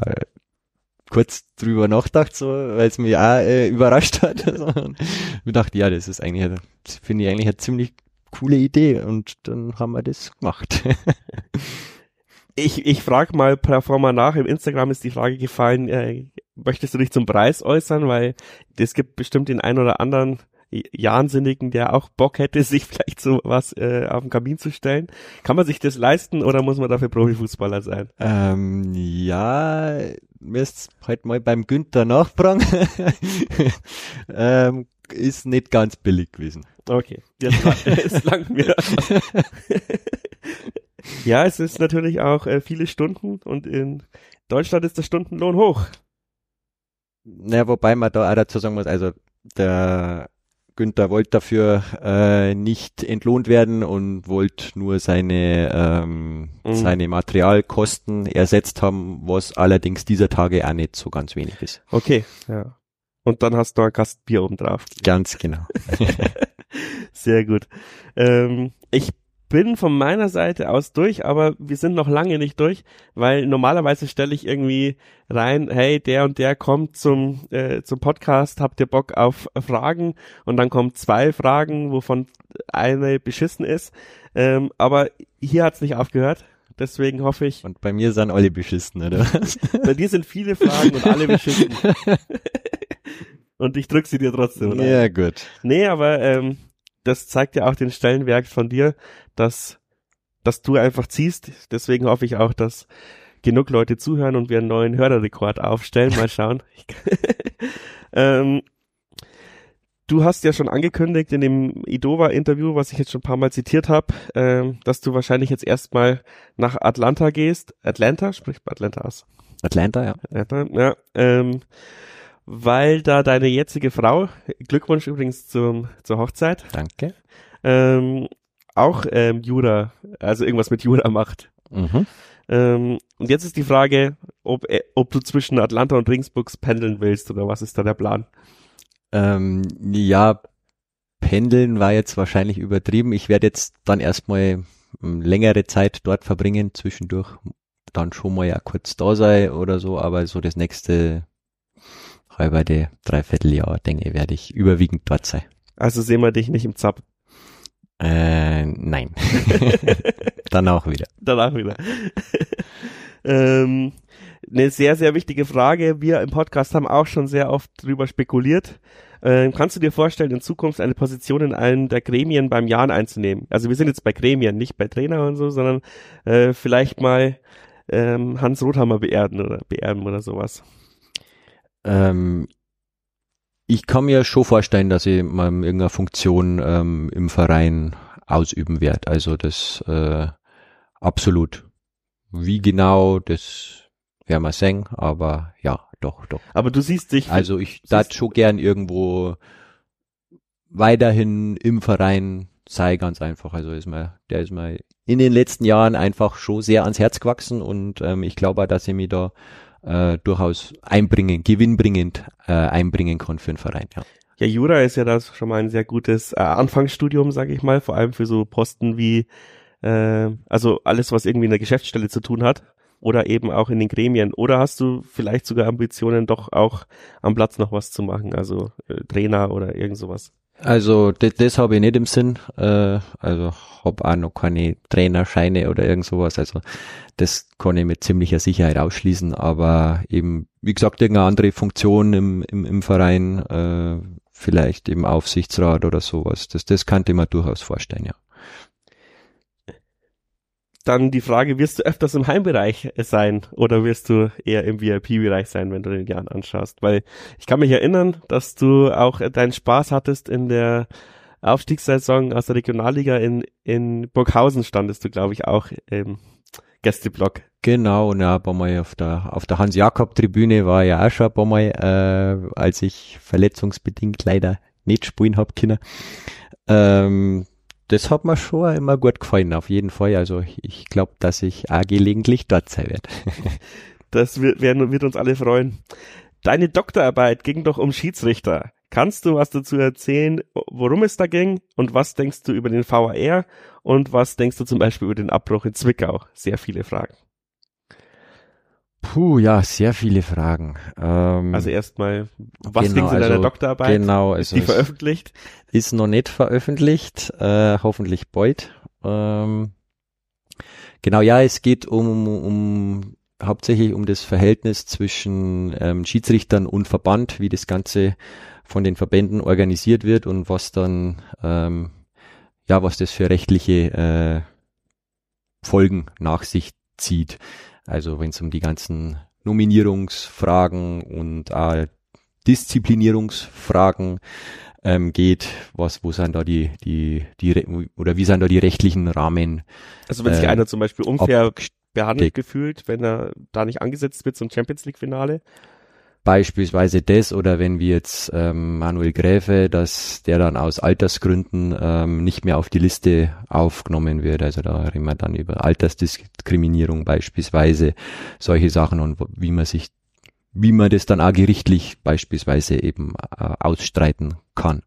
kurz drüber nachgedacht, so, weil es mich auch äh, überrascht hat. *laughs* und ich dachte, ja, das ist eigentlich, finde ich eigentlich eine ziemlich coole Idee und dann haben wir das gemacht. *laughs* ich ich frage mal per Forma nach, im Instagram ist die Frage gefallen, äh, möchtest du dich zum Preis äußern, weil es gibt bestimmt den einen oder anderen Jahnsinnigen, der auch Bock hätte, *laughs* sich vielleicht so was äh, auf den Kamin zu stellen. Kann man sich das leisten oder muss man dafür Profifußballer sein? Ähm, ja, müsst halt mal beim Günther nachfragen. *laughs* ähm, ist nicht ganz billig gewesen. Okay, es langt mir. ja, es ist natürlich auch äh, viele Stunden und in Deutschland ist der Stundenlohn hoch. Naja, wobei man da auch dazu sagen muss, also der Günther wollte dafür äh, nicht entlohnt werden und wollte nur seine, ähm, mhm. seine Materialkosten ersetzt haben, was allerdings dieser Tage auch nicht so ganz wenig ist. Okay, ja. Und dann hast du ein Kasten Bier oben drauf. Ganz genau. *laughs* Sehr gut. Ähm, ich bin von meiner Seite aus durch, aber wir sind noch lange nicht durch, weil normalerweise stelle ich irgendwie rein, hey, der und der kommt zum, äh, zum Podcast, habt ihr Bock auf Fragen? Und dann kommen zwei Fragen, wovon eine beschissen ist. Ähm, aber hier hat's nicht aufgehört. Deswegen hoffe ich. Und bei mir sind alle beschissen, oder? bei dir sind viele Fragen und alle beschissen. *laughs* und ich drück sie dir trotzdem, oder? Ja, gut. Nee, aber ähm, das zeigt ja auch den Stellenwert von dir, dass, dass du einfach ziehst. Deswegen hoffe ich auch, dass genug Leute zuhören und wir einen neuen Hörerrekord aufstellen. Mal schauen. *laughs* *laughs* ähm, du hast ja schon angekündigt in dem Idova-Interview, was ich jetzt schon ein paar Mal zitiert habe, ähm, dass du wahrscheinlich jetzt erstmal nach Atlanta gehst. Atlanta? Spricht Atlanta aus? Atlanta, ja. Atlanta, ja. Ähm, weil da deine jetzige Frau, Glückwunsch übrigens zum, zur Hochzeit, Danke. ähm, auch ähm, Jura, also irgendwas mit Jura macht. Mhm. Ähm, und jetzt ist die Frage, ob, äh, ob du zwischen Atlanta und Ringsburg pendeln willst oder was ist da der Plan? Ähm, ja, pendeln war jetzt wahrscheinlich übertrieben. Ich werde jetzt dann erstmal ähm, längere Zeit dort verbringen, zwischendurch dann schon mal ja kurz da sein oder so, aber so das nächste halbe, dreiviertel Jahr, denke ich, werde ich überwiegend dort sein. Also sehen wir dich nicht im Zap. Äh, nein. *laughs* dann auch wieder. Danach wieder. ähm, eine sehr, sehr wichtige Frage. Wir im Podcast haben auch schon sehr oft drüber spekuliert. Ähm, kannst du dir vorstellen, in Zukunft eine Position in einem der Gremien beim Jahren einzunehmen? Also wir sind jetzt bei Gremien, nicht bei Trainer und so, sondern äh, vielleicht mal ähm, Hans Rothammer beerden oder beerben oder sowas. Ähm, ich kann mir schon vorstellen, dass ich mal irgendeine Funktion ähm, im Verein ausüben werde. Also das äh, absolut. Wie genau, das werden wir sehen, aber ja, doch, doch. Aber du siehst dich. Also ich darf schon gern irgendwo weiterhin im Verein sei ganz einfach. Also ist mir, der ist mir in den letzten Jahren einfach schon sehr ans Herz gewachsen und ähm, ich glaube dass ich mich da äh, durchaus einbringen, gewinnbringend äh, einbringen kann für den Verein. Ja. Ja, Jura ist ja das schon mal ein sehr gutes äh, Anfangsstudium, sage ich mal, vor allem für so Posten wie, äh, also alles, was irgendwie in der Geschäftsstelle zu tun hat oder eben auch in den Gremien. Oder hast du vielleicht sogar Ambitionen, doch auch am Platz noch was zu machen, also äh, Trainer oder irgend sowas? Also das, das habe ich nicht im Sinn. Äh, also habe auch noch keine Trainerscheine oder irgend sowas. Also das kann ich mit ziemlicher Sicherheit ausschließen. Aber eben, wie gesagt, irgendeine andere Funktion im, im, im Verein, äh, vielleicht im Aufsichtsrat oder sowas. Das, das könnte ich mir durchaus vorstellen, ja. Dann die Frage, wirst du öfters im Heimbereich sein oder wirst du eher im VIP-Bereich sein, wenn du den Jahren anschaust? Weil ich kann mich erinnern, dass du auch deinen Spaß hattest in der Aufstiegssaison aus der Regionalliga in, in Burghausen standest du, glaube ich, auch im Gästeblock. Genau, und ja, paar Mal auf der, auf der Hans-Jakob-Tribüne war ja auch schon ein paar Mal, äh, als ich verletzungsbedingt leider nicht spielen hab können. Ähm, das hat mir schon immer gut gefallen, auf jeden Fall. Also ich glaube, dass ich auch gelegentlich dort sein werde. *laughs* das wird, wird uns alle freuen. Deine Doktorarbeit ging doch um Schiedsrichter. Kannst du was dazu erzählen, worum es da ging und was denkst du über den VAR und was denkst du zum Beispiel über den Abbruch in Zwickau? Sehr viele Fragen. Puh, ja, sehr viele Fragen. Ähm, also erstmal, was genau, ging in deiner also, Doktorarbeit? Genau, ist also die veröffentlicht? Ist noch nicht veröffentlicht, äh, hoffentlich bald. Ähm, genau, ja, es geht um, um hauptsächlich um das Verhältnis zwischen ähm, Schiedsrichtern und Verband, wie das Ganze von den Verbänden organisiert wird und was dann, ähm, ja, was das für rechtliche äh, Folgen nach sich zieht. Also wenn es um die ganzen Nominierungsfragen und äh, Disziplinierungsfragen ähm, geht, was, wo sind da die, die, die, oder wie sind da die rechtlichen Rahmen? Also wenn sich äh, einer zum Beispiel unfair behandelt gefühlt, wenn er da nicht angesetzt wird zum Champions League Finale, beispielsweise das oder wenn wir jetzt ähm, Manuel Gräfe, dass der dann aus Altersgründen ähm, nicht mehr auf die Liste aufgenommen wird. Also da reden wir dann über Altersdiskriminierung beispielsweise, solche Sachen und wie man sich, wie man das dann auch gerichtlich beispielsweise eben äh, ausstreiten kann.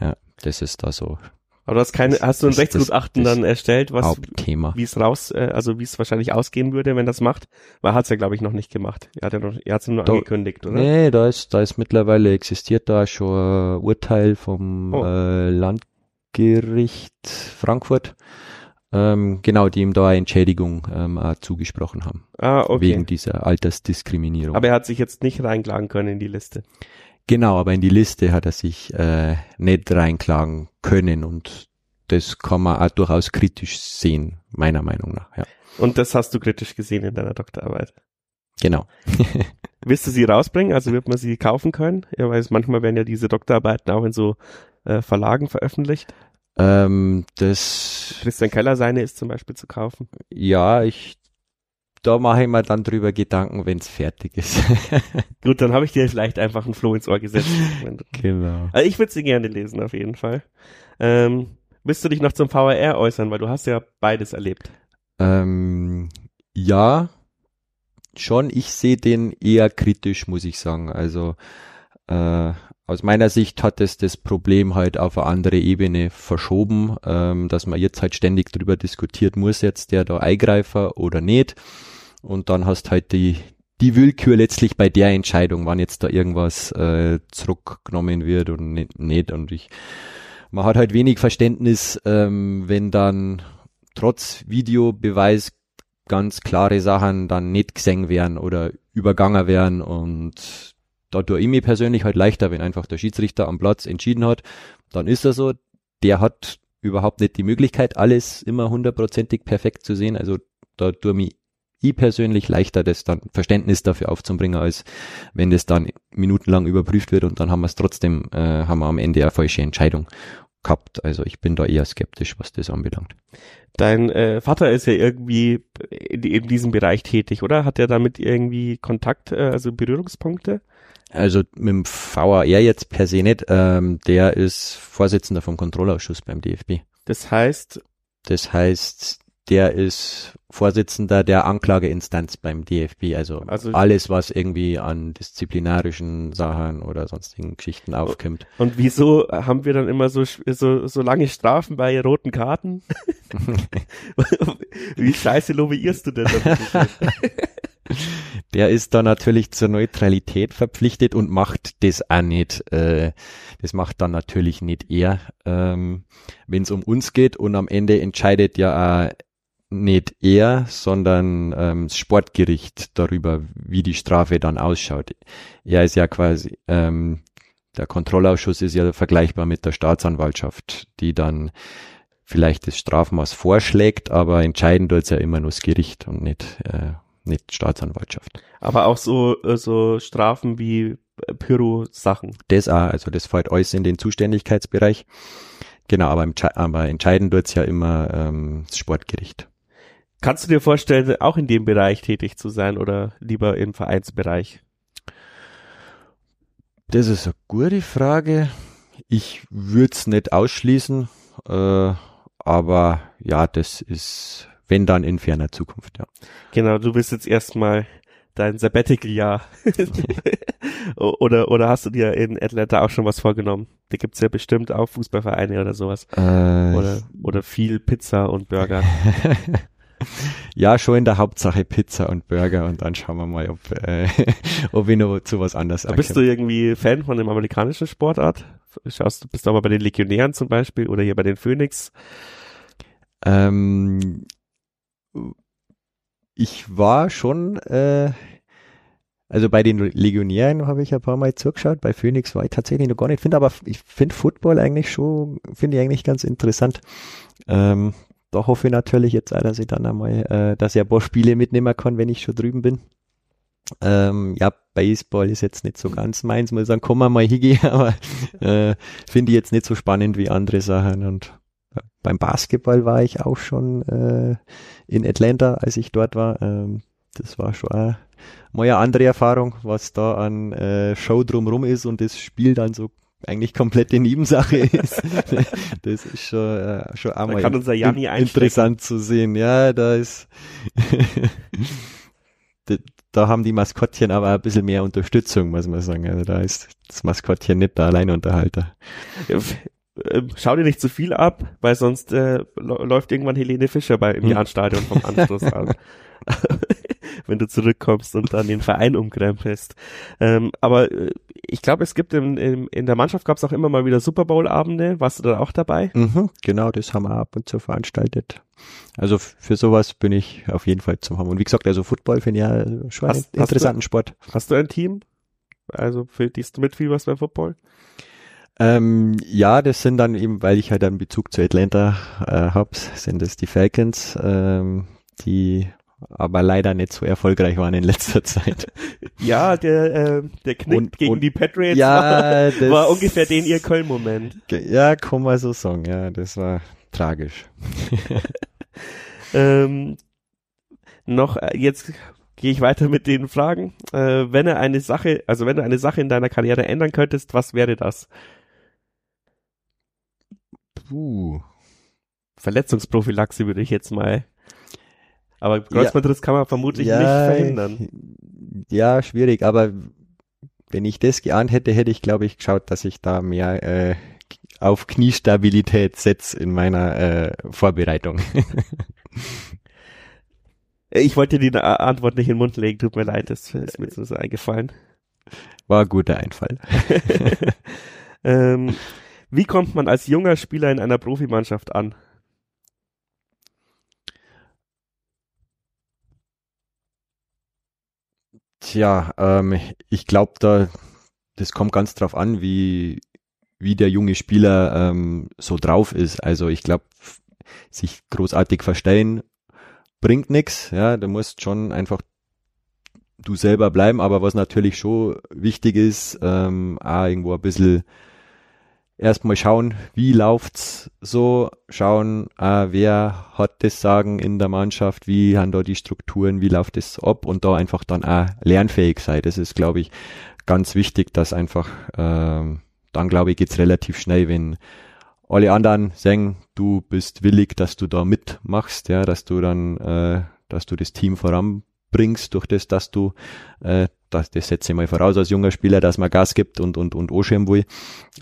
Ja, das ist da so aber du hast keine, hast du ein Rechtsgutachten dann erstellt, was, Hauptthema. wie es raus, äh, also wie es wahrscheinlich ausgehen würde, wenn das macht? Weil hat's ja, glaube ich, noch nicht gemacht. Er hat ja noch, er hat's nur da, angekündigt, oder? Nee, da ist, da ist mittlerweile existiert da schon ein Urteil vom oh. äh, Landgericht Frankfurt. Ähm, genau, die ihm da eine Entschädigung ähm, auch zugesprochen haben. Ah, okay. Wegen dieser Altersdiskriminierung. Aber er hat sich jetzt nicht reinklagen können in die Liste. Genau, aber in die Liste hat er sich äh, nicht reinklagen können und das kann man auch durchaus kritisch sehen, meiner Meinung nach. Ja. Und das hast du kritisch gesehen in deiner Doktorarbeit? Genau. *laughs* *laughs* Willst du sie rausbringen? Also wird man sie kaufen können? Ja, weil manchmal werden ja diese Doktorarbeiten auch in so äh, Verlagen veröffentlicht. Ähm, das Christian Keller seine ist zum Beispiel zu kaufen. Ja, ich da mache ich mir dann drüber Gedanken, wenn es fertig ist. *laughs* Gut, dann habe ich dir vielleicht einfach ein Floh ins Ohr gesetzt. genau. Also ich würde sie gerne lesen, auf jeden Fall. Ähm, willst du dich noch zum VRR äußern, weil du hast ja beides erlebt. Ähm, ja, schon. Ich sehe den eher kritisch, muss ich sagen. Also äh, aus meiner Sicht hat es das Problem halt auf eine andere Ebene verschoben, ähm, dass man jetzt halt ständig drüber diskutiert, muss jetzt der da Eingreifer oder nicht. Und dann hast halt die, die Willkür letztlich bei der Entscheidung, wann jetzt da irgendwas äh, zurückgenommen wird und nicht, nicht. Und ich, man hat halt wenig Verständnis, ähm, wenn dann trotz Videobeweis ganz klare Sachen dann nicht gesehen werden oder übergangen werden. Und da tue ich mir persönlich halt leichter, wenn einfach der Schiedsrichter am Platz entschieden hat, dann ist er so, der hat überhaupt nicht die Möglichkeit, alles immer hundertprozentig perfekt zu sehen, also da tue mich ich persönlich leichter, das dann Verständnis dafür aufzubringen, als wenn das dann minutenlang überprüft wird und dann haben wir es trotzdem, äh, haben wir am Ende eine falsche Entscheidung gehabt. Also ich bin da eher skeptisch, was das anbelangt. Dein äh, Vater ist ja irgendwie in, in diesem Bereich tätig, oder? Hat er damit irgendwie Kontakt, äh, also Berührungspunkte? Also mit dem VAR jetzt per se nicht. Ähm, der ist Vorsitzender vom Kontrollausschuss beim DFB. Das heißt? Das heißt, der ist Vorsitzender der Anklageinstanz beim DFB. Also, also, alles, was irgendwie an disziplinarischen Sachen oder sonstigen Geschichten aufkommt. Und wieso haben wir dann immer so, so, so lange Strafen bei roten Karten? *laughs* Wie scheiße lobbyierst du denn? *laughs* der ist da natürlich zur Neutralität verpflichtet und macht das auch nicht. Äh, das macht dann natürlich nicht er, ähm, wenn es um uns geht und am Ende entscheidet ja auch nicht er, sondern ähm, das Sportgericht darüber, wie die Strafe dann ausschaut. Er ist ja quasi, ähm, der Kontrollausschuss ist ja vergleichbar mit der Staatsanwaltschaft, die dann vielleicht das Strafmaß vorschlägt, aber entscheiden tut es ja immer nur das Gericht und nicht äh, nicht Staatsanwaltschaft. Aber auch so, äh, so Strafen wie äh, Pyro-Sachen. Das auch, also das fällt alles in den Zuständigkeitsbereich. Genau, aber, aber entscheiden tut's ja immer ähm, das Sportgericht. Kannst du dir vorstellen, auch in dem Bereich tätig zu sein oder lieber im Vereinsbereich? Das ist eine gute Frage. Ich würde es nicht ausschließen, äh, aber ja, das ist wenn dann in ferner Zukunft, ja. Genau, du bist jetzt erstmal dein Sabbatical-Jahr. *laughs* oder, oder hast du dir in Atlanta auch schon was vorgenommen? Da gibt's ja bestimmt auch Fußballvereine oder sowas. Äh, oder, oder viel Pizza und Burger. *laughs* *laughs* ja, schon in der Hauptsache Pizza und Burger und dann schauen wir mal, ob, äh, *laughs* ob ich noch zu was anderes Bist du irgendwie Fan von dem amerikanischen Sportart? Schaust du, bist du aber bei den Legionären zum Beispiel oder hier bei den Phoenix? Ähm, ich war schon, äh, also bei den Legionären habe ich ein paar Mal zugeschaut, bei Phoenix war ich tatsächlich noch gar nicht. Finde aber, ich finde Football eigentlich schon, finde ich eigentlich ganz interessant. Ähm, da hoffe ich natürlich jetzt auch, dass ich dann einmal, äh, dass ich ein paar Spiele mitnehmen kann, wenn ich schon drüben bin. Ähm, ja, Baseball ist jetzt nicht so ganz meins, muss ich sagen, komm mal hingehen, *laughs* aber äh, finde ich jetzt nicht so spannend wie andere Sachen und beim Basketball war ich auch schon äh, in Atlanta, als ich dort war. Ähm, das war schon eine, mal eine andere Erfahrung, was da an äh, Show drumrum ist und das Spiel dann so eigentlich komplette Nebensache ist. *laughs* das ist schon, äh, schon einmal Janni in, interessant zu sehen. Ja, da ist *laughs* da, da haben die Maskottchen aber ein bisschen mehr Unterstützung, muss man sagen. Also da ist das Maskottchen nicht der Alleinunterhalter. Äh, schau dir nicht zu viel ab, weil sonst äh, läuft irgendwann Helene Fischer bei im hm. Jahnstadion vom Anschluss an. *laughs* Wenn du zurückkommst und dann den Verein umkrempelst. Ähm, aber äh, ich glaube, es gibt in, in, in der Mannschaft gab es auch immer mal wieder Super Bowl-Abende. Warst du da auch dabei? Mhm, genau, das haben wir ab und zu veranstaltet. Also für sowas bin ich auf jeden Fall zu haben. Und wie gesagt, also Football finde ich ja schon hast, einen interessanten du, Sport. Hast du ein Team? Also für du mit viel was beim Football? Ähm, ja, das sind dann eben, weil ich halt einen Bezug zu Atlanta äh, habe, sind das die Falcons, ähm, die aber leider nicht so erfolgreich waren in letzter *laughs* Zeit. Ja, der, äh, der Knick und, gegen und, die Patriots ja, war, war ungefähr den ihr Köln-Moment. Ja, kann man so sagen, ja, das war tragisch. *laughs* ähm, noch, äh, jetzt gehe ich weiter mit den Fragen. Äh, wenn er eine Sache, also wenn du eine Sache in deiner Karriere ändern könntest, was wäre das? Puh. Verletzungsprophylaxe würde ich jetzt mal. Aber Kreuzbandriss ja. kann man vermutlich ja, nicht verhindern. Ja, schwierig, aber wenn ich das geahnt hätte, hätte ich, glaube ich, geschaut, dass ich da mehr äh, auf Kniestabilität setze in meiner äh, Vorbereitung. *laughs* ich wollte dir die Antwort nicht in den Mund legen, tut mir leid, das ist mir so eingefallen. War ein guter Einfall. *laughs* ähm, wie kommt man als junger Spieler in einer Profimannschaft an? Tja, ähm, ich glaube, da das kommt ganz drauf an, wie wie der junge Spieler ähm, so drauf ist. Also ich glaube, sich großartig verstellen bringt nix. Ja, du musst schon einfach du selber bleiben. Aber was natürlich schon wichtig ist, ähm, auch irgendwo ein bisschen erstmal schauen, wie läuft's so, schauen, äh, wer hat das Sagen in der Mannschaft, wie haben da die Strukturen, wie läuft es ab und da einfach dann auch lernfähig sein. Das ist, glaube ich, ganz wichtig, dass einfach, ähm, dann glaube ich, geht's relativ schnell, wenn alle anderen sagen, du bist willig, dass du da mitmachst, ja, dass du dann, äh, dass du das Team voranbringst durch das, dass du äh, das, das setze ich mal voraus als junger Spieler, dass man Gas gibt und, und, und anschirmen will.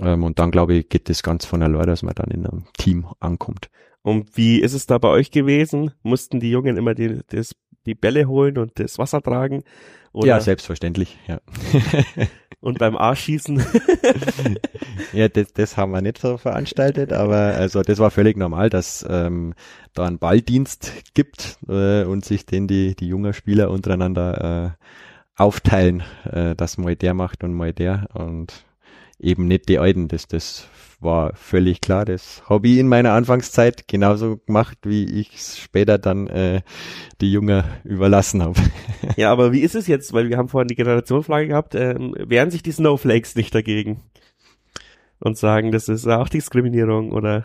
Ähm, und dann glaube ich, geht das ganz von allein, dass man dann in einem Team ankommt. Und wie ist es da bei euch gewesen? Mussten die Jungen immer die, das, die Bälle holen und das Wasser tragen? Oder? Ja, selbstverständlich, ja. *laughs* und beim Arschschießen? *laughs* ja, das, das haben wir nicht so veranstaltet, aber also das war völlig normal, dass ähm, da einen Balldienst gibt äh, und sich den die, die jungen Spieler untereinander äh, aufteilen, äh, dass mal der macht und mal der und eben nicht die Alten. Das, das war völlig klar. Das habe ich in meiner Anfangszeit genauso gemacht, wie ich es später dann äh, die Jungen überlassen habe. *laughs* Ja, aber wie ist es jetzt? Weil wir haben vorhin die Generationenfrage gehabt. Ähm, wehren sich die Snowflakes nicht dagegen? Und sagen, das ist auch Diskriminierung oder?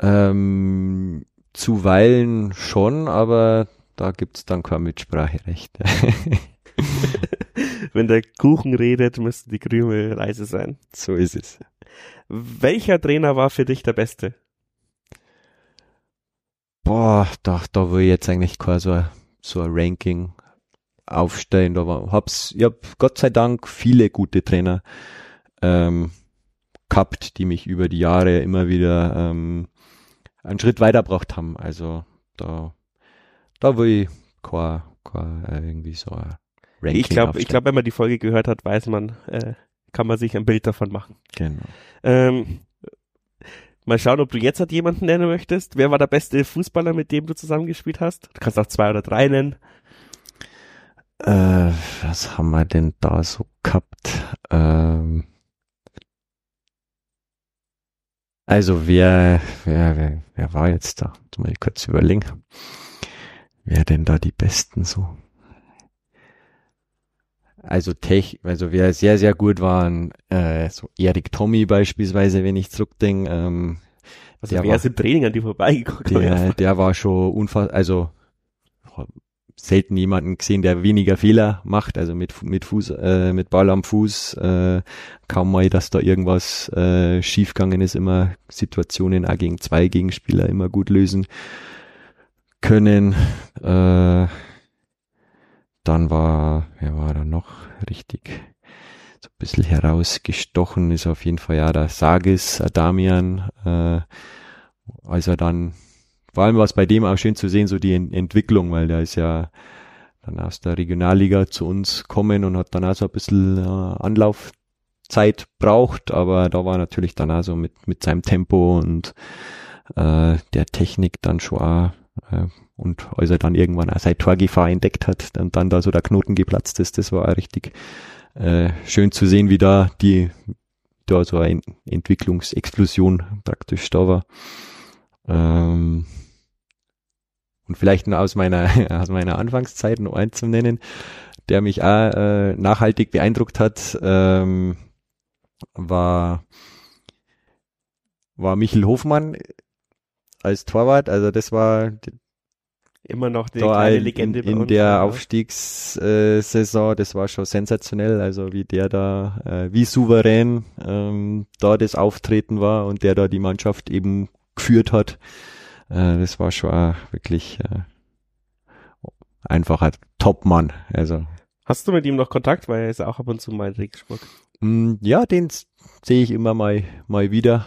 Ähm, zuweilen schon, aber da gibt's dann kein Mitspracherecht. *laughs* *laughs* Wenn der Kuchen redet, müsste die Krümel leise sein. So ist es. Welcher Trainer war für dich der beste? Boah, da, da will ich jetzt eigentlich kein so, so ein Ranking aufstellen. Da war, hab's, ich hab Gott sei Dank viele gute Trainer ähm, gehabt, die mich über die Jahre immer wieder ähm, einen Schritt weitergebracht haben. Also da da will ich kein, kein äh, irgendwie so ein Ranking Ich glaube, ich glaube, wenn man die Folge gehört hat, weiß man, äh, kann man sich ein Bild davon machen. Genau. Ähm, mal schauen, ob du jetzt halt jemanden nennen möchtest. Wer war der beste Fußballer, mit dem du zusammengespielt hast? Du kannst auch zwei oder drei nennen. Äh, was haben wir denn da so gehabt? Ähm, also wer, wer, wer, wer war jetzt da? Jetzt muss ich kurz überlegen. Wer denn da die Besten so? Also Tech, also wer sehr, sehr gut waren, äh, so Erik Tommy beispielsweise, wenn ich zurückdenke. Ähm, also der wer im Training an die vorbeigeguckt? Der, der war schon unfassbar, also selten jemanden gesehen, der weniger Fehler macht, also mit mit Fuß, äh, mit Ball am Fuß, äh, kaum mal, dass da irgendwas äh, schiefgegangen ist, immer Situationen auch gegen zwei Gegenspieler immer gut lösen können. Äh, dann war, wer war da noch richtig? So ein bisschen herausgestochen, ist auf jeden Fall ja der Sagis Adamian, äh, als er dann, vor allem war es bei dem auch schön zu sehen, so die Ent Entwicklung, weil der ist ja dann aus der Regionalliga zu uns kommen und hat dann auch so ein bisschen äh, Anlaufzeit braucht, aber da war natürlich dann auch so mit, mit seinem Tempo und äh, der Technik dann schon auch äh, und als er dann irgendwann auch seine Torgefahr entdeckt hat und dann da so der Knoten geplatzt ist, das war auch richtig äh, schön zu sehen, wie da die da so eine Entwicklungsexplosion praktisch da war. Ähm, und vielleicht nur aus meiner *laughs* aus meiner Anfangszeit noch einen zu nennen, der mich auch äh, nachhaltig beeindruckt hat, ähm, war war Michel Hofmann als Torwart. Also das war Immer noch eine kleine Legende in, in der ja. Aufstiegssaison, das war schon sensationell, also wie der da, äh, wie souverän ähm, da das Auftreten war und der da die Mannschaft eben geführt hat. Äh, das war schon wirklich äh, einfach ein Top-Mann. Also. Hast du mit ihm noch Kontakt, weil er ist auch ab und zu mal in Regensburg? Mm, ja, den sehe ich immer mal, mal wieder.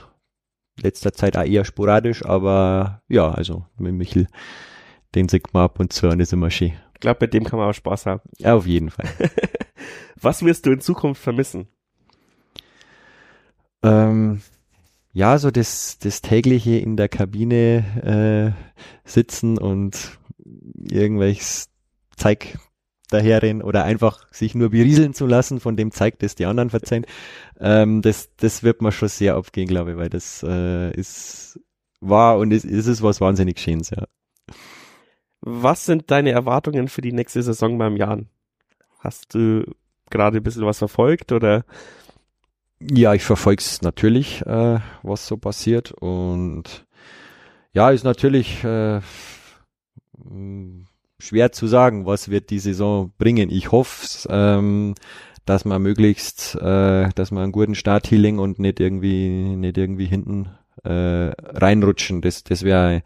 Letzter Zeit auch eher sporadisch, aber ja, also mit Michel den sieht man ab und zu und ist immer schön. Ich glaube, mit dem kann man auch Spaß haben. Ja, auf jeden Fall. *laughs* Was wirst du in Zukunft vermissen? Ähm, ja, so das, das tägliche in der Kabine äh, sitzen und irgendwelches Zeug daherin oder einfach sich nur berieseln zu lassen von dem Zeug, das die anderen verzeihen, ähm, das, das wird mir schon sehr abgehen, glaube ich, weil das äh, ist war und ist, ist es was wahnsinnig Schönes, ja. Was sind deine Erwartungen für die nächste Saison beim Jan? Hast du gerade ein bisschen was verfolgt oder? Ja, ich verfolge es natürlich, äh, was so passiert und ja, ist natürlich äh, schwer zu sagen, was wird die Saison bringen. Ich hoffe, ähm, dass man möglichst, äh, dass man einen guten Start hinlegen und nicht irgendwie, nicht irgendwie hinten äh, reinrutschen. Das, das wäre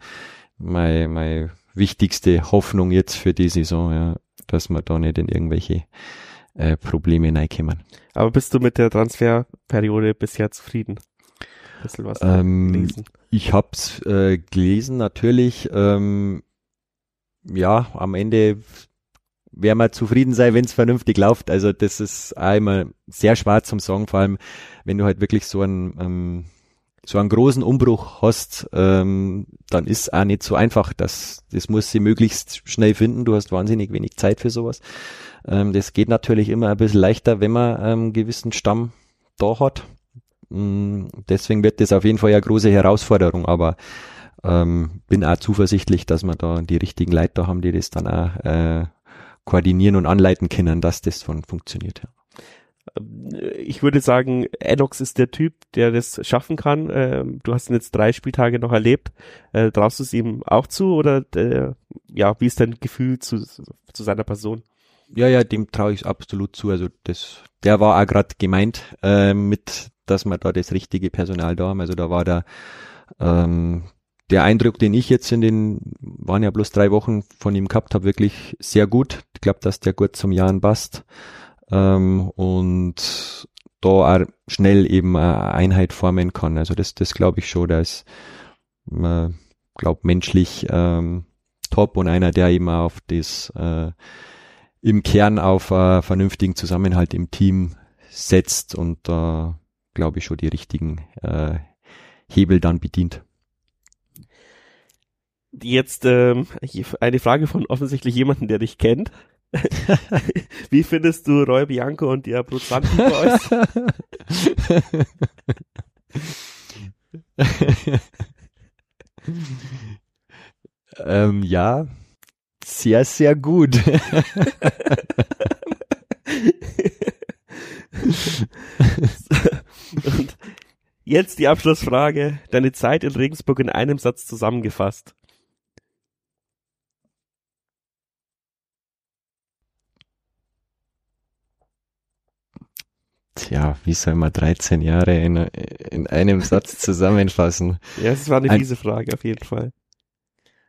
mein, mein wichtigste Hoffnung jetzt für die Saison, ja, dass wir da nicht in irgendwelche äh, Probleme reinkommen. Aber bist du mit der Transferperiode bisher zufrieden? Bisschen was ähm, gelesen. Ich hab's äh, gelesen, natürlich. Ähm, ja, am Ende werden wir zufrieden sein, wenn es vernünftig läuft. Also das ist einmal sehr schwer zum Sagen, vor allem wenn du halt wirklich so ein ähm, so einen großen Umbruch hast, ähm, dann ist auch nicht so einfach. Das, das muss sie möglichst schnell finden. Du hast wahnsinnig wenig Zeit für sowas. Ähm, das geht natürlich immer ein bisschen leichter, wenn man einen ähm, gewissen Stamm da hat. Ähm, deswegen wird das auf jeden Fall eine große Herausforderung, aber ähm, bin auch zuversichtlich, dass wir da die richtigen Leiter haben, die das dann auch äh, koordinieren und anleiten können, dass das von funktioniert. Ja. Ich würde sagen, Enox ist der Typ, der das schaffen kann. Ähm, du hast ihn jetzt drei Spieltage noch erlebt. Äh, traust du es ihm auch zu oder äh, ja, wie ist dein Gefühl zu, zu seiner Person? Ja, ja, dem traue ich absolut zu. Also das, der war auch gerade gemeint äh, mit, dass wir da das richtige Personal da haben. Also da war der ähm, der Eindruck, den ich jetzt in den, waren ja bloß drei Wochen von ihm gehabt habe, wirklich sehr gut. Ich glaube, dass der gut zum Jahren passt ähm, und da auch schnell eben eine Einheit formen kann. Also das, das glaube ich schon, dass man glaube menschlich ähm, top und einer, der eben auf das äh, im Kern auf äh, vernünftigen Zusammenhalt im Team setzt und da äh, glaube ich schon die richtigen äh, Hebel dann bedient. Jetzt ähm, eine Frage von offensichtlich jemanden, der dich kennt. *laughs* Wie findest du Roy Bianco und die Abruzzanti Boys? *laughs* ähm, ja, sehr, sehr gut. *laughs* und jetzt die Abschlussfrage. Deine Zeit in Regensburg in einem Satz zusammengefasst. Tja, wie soll man 13 Jahre in, in einem Satz zusammenfassen? *laughs* Ja, es war eine ein, fiese Frage auf jeden Fall.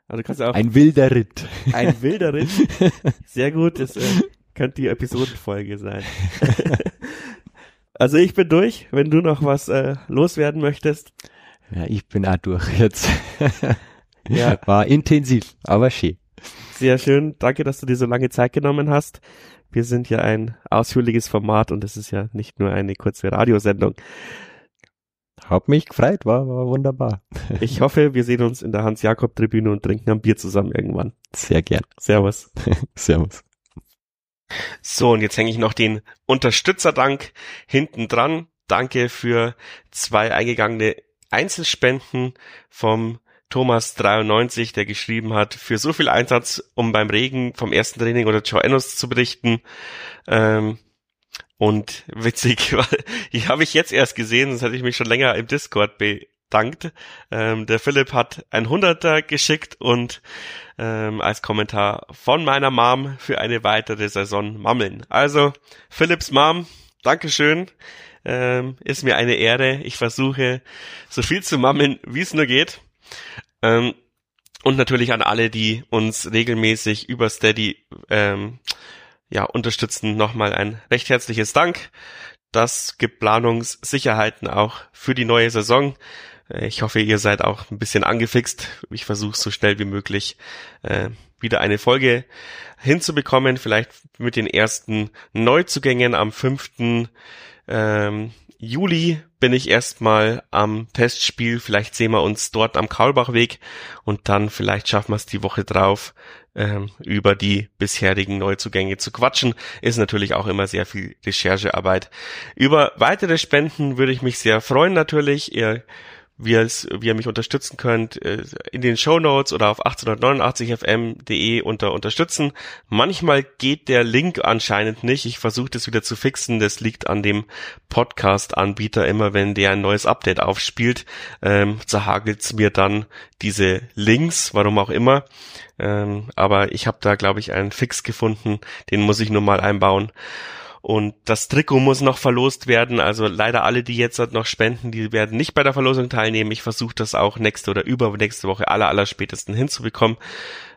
Also kannst auch ein wilder Ritt. Ein wilder Ritt. *laughs* Sehr gut, das äh, könnte die Episodenfolge sein. *laughs* also ich bin durch, wenn du noch was äh, loswerden möchtest. Ja, ich bin auch durch jetzt. ja. War intensiv, aber schön. Sehr schön. Danke, dass du dir so lange Zeit genommen hast. Wir sind ja ein ausführliches Format und es ist ja nicht nur eine kurze Radiosendung. Hab mich gefreut, war, war wunderbar. *laughs* Ich hoffe, wir sehen uns in der Hans-Jakob-Tribüne und trinken ein Bier zusammen irgendwann. Sehr gern. Servus. *laughs* Servus. So, und jetzt hänge ich noch den Unterstützerdank hinten dran. Danke für zwei eingegangene Einzelspenden vom Thomas93, der geschrieben hat, für so viel Einsatz, um beim Regen vom ersten Training oder Joe Ennos zu berichten. Ähm, und witzig, *laughs* ich habe ich jetzt erst gesehen, sonst hätte ich mich schon länger im Discord be dankt. Ähm, der Philipp hat ein Hunderter geschickt und ähm, als Kommentar von meiner Mom für eine weitere Saison mammeln. Also Philipps Mom, Dankeschön. Ähm, ist mir eine Ehre. Ich versuche so viel zu mammeln, wie es nur geht. Ähm, und natürlich an alle, die uns regelmäßig über Steady ähm, ja, unterstützen, nochmal ein recht herzliches Dank. Das gibt Planungssicherheiten auch für die neue Saison. Ich hoffe, ihr seid auch ein bisschen angefixt. Ich versuche so schnell wie möglich äh, wieder eine Folge hinzubekommen. Vielleicht mit den ersten Neuzugängen am 5. Ähm, Juli bin ich erstmal am Testspiel. Vielleicht sehen wir uns dort am Kaulbachweg und dann vielleicht schaffen wir es die Woche drauf, ähm, über die bisherigen Neuzugänge zu quatschen. Ist natürlich auch immer sehr viel Recherchearbeit. Über weitere Spenden würde ich mich sehr freuen natürlich. Ihr wie, es, wie ihr mich unterstützen könnt, äh, in den Show Notes oder auf 1889fm.de unter unterstützen. Manchmal geht der Link anscheinend nicht. Ich versuche das wieder zu fixen. Das liegt an dem Podcast-Anbieter. Immer wenn der ein neues Update aufspielt, ähm, zerhagelt's mir dann diese Links, warum auch immer. Ähm, aber ich habe da, glaube ich, einen Fix gefunden. Den muss ich nur mal einbauen. Und das Trikot muss noch verlost werden. Also leider alle, die jetzt noch spenden, die werden nicht bei der Verlosung teilnehmen. Ich versuche das auch nächste oder übernächste Woche aller, aller spätesten hinzubekommen,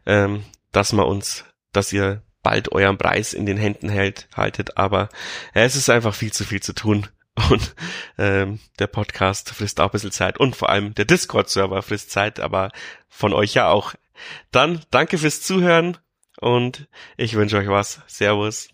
ähm, dass man uns, dass ihr bald euren Preis in den Händen hält, haltet. Aber ja, es ist einfach viel zu viel zu tun. *laughs* Und ähm, der Podcast frisst auch ein bisschen Zeit. Und vor allem der Discord-Server frisst Zeit, aber von euch ja auch. Dann danke fürs Zuhören und ich wünsche euch was. Servus.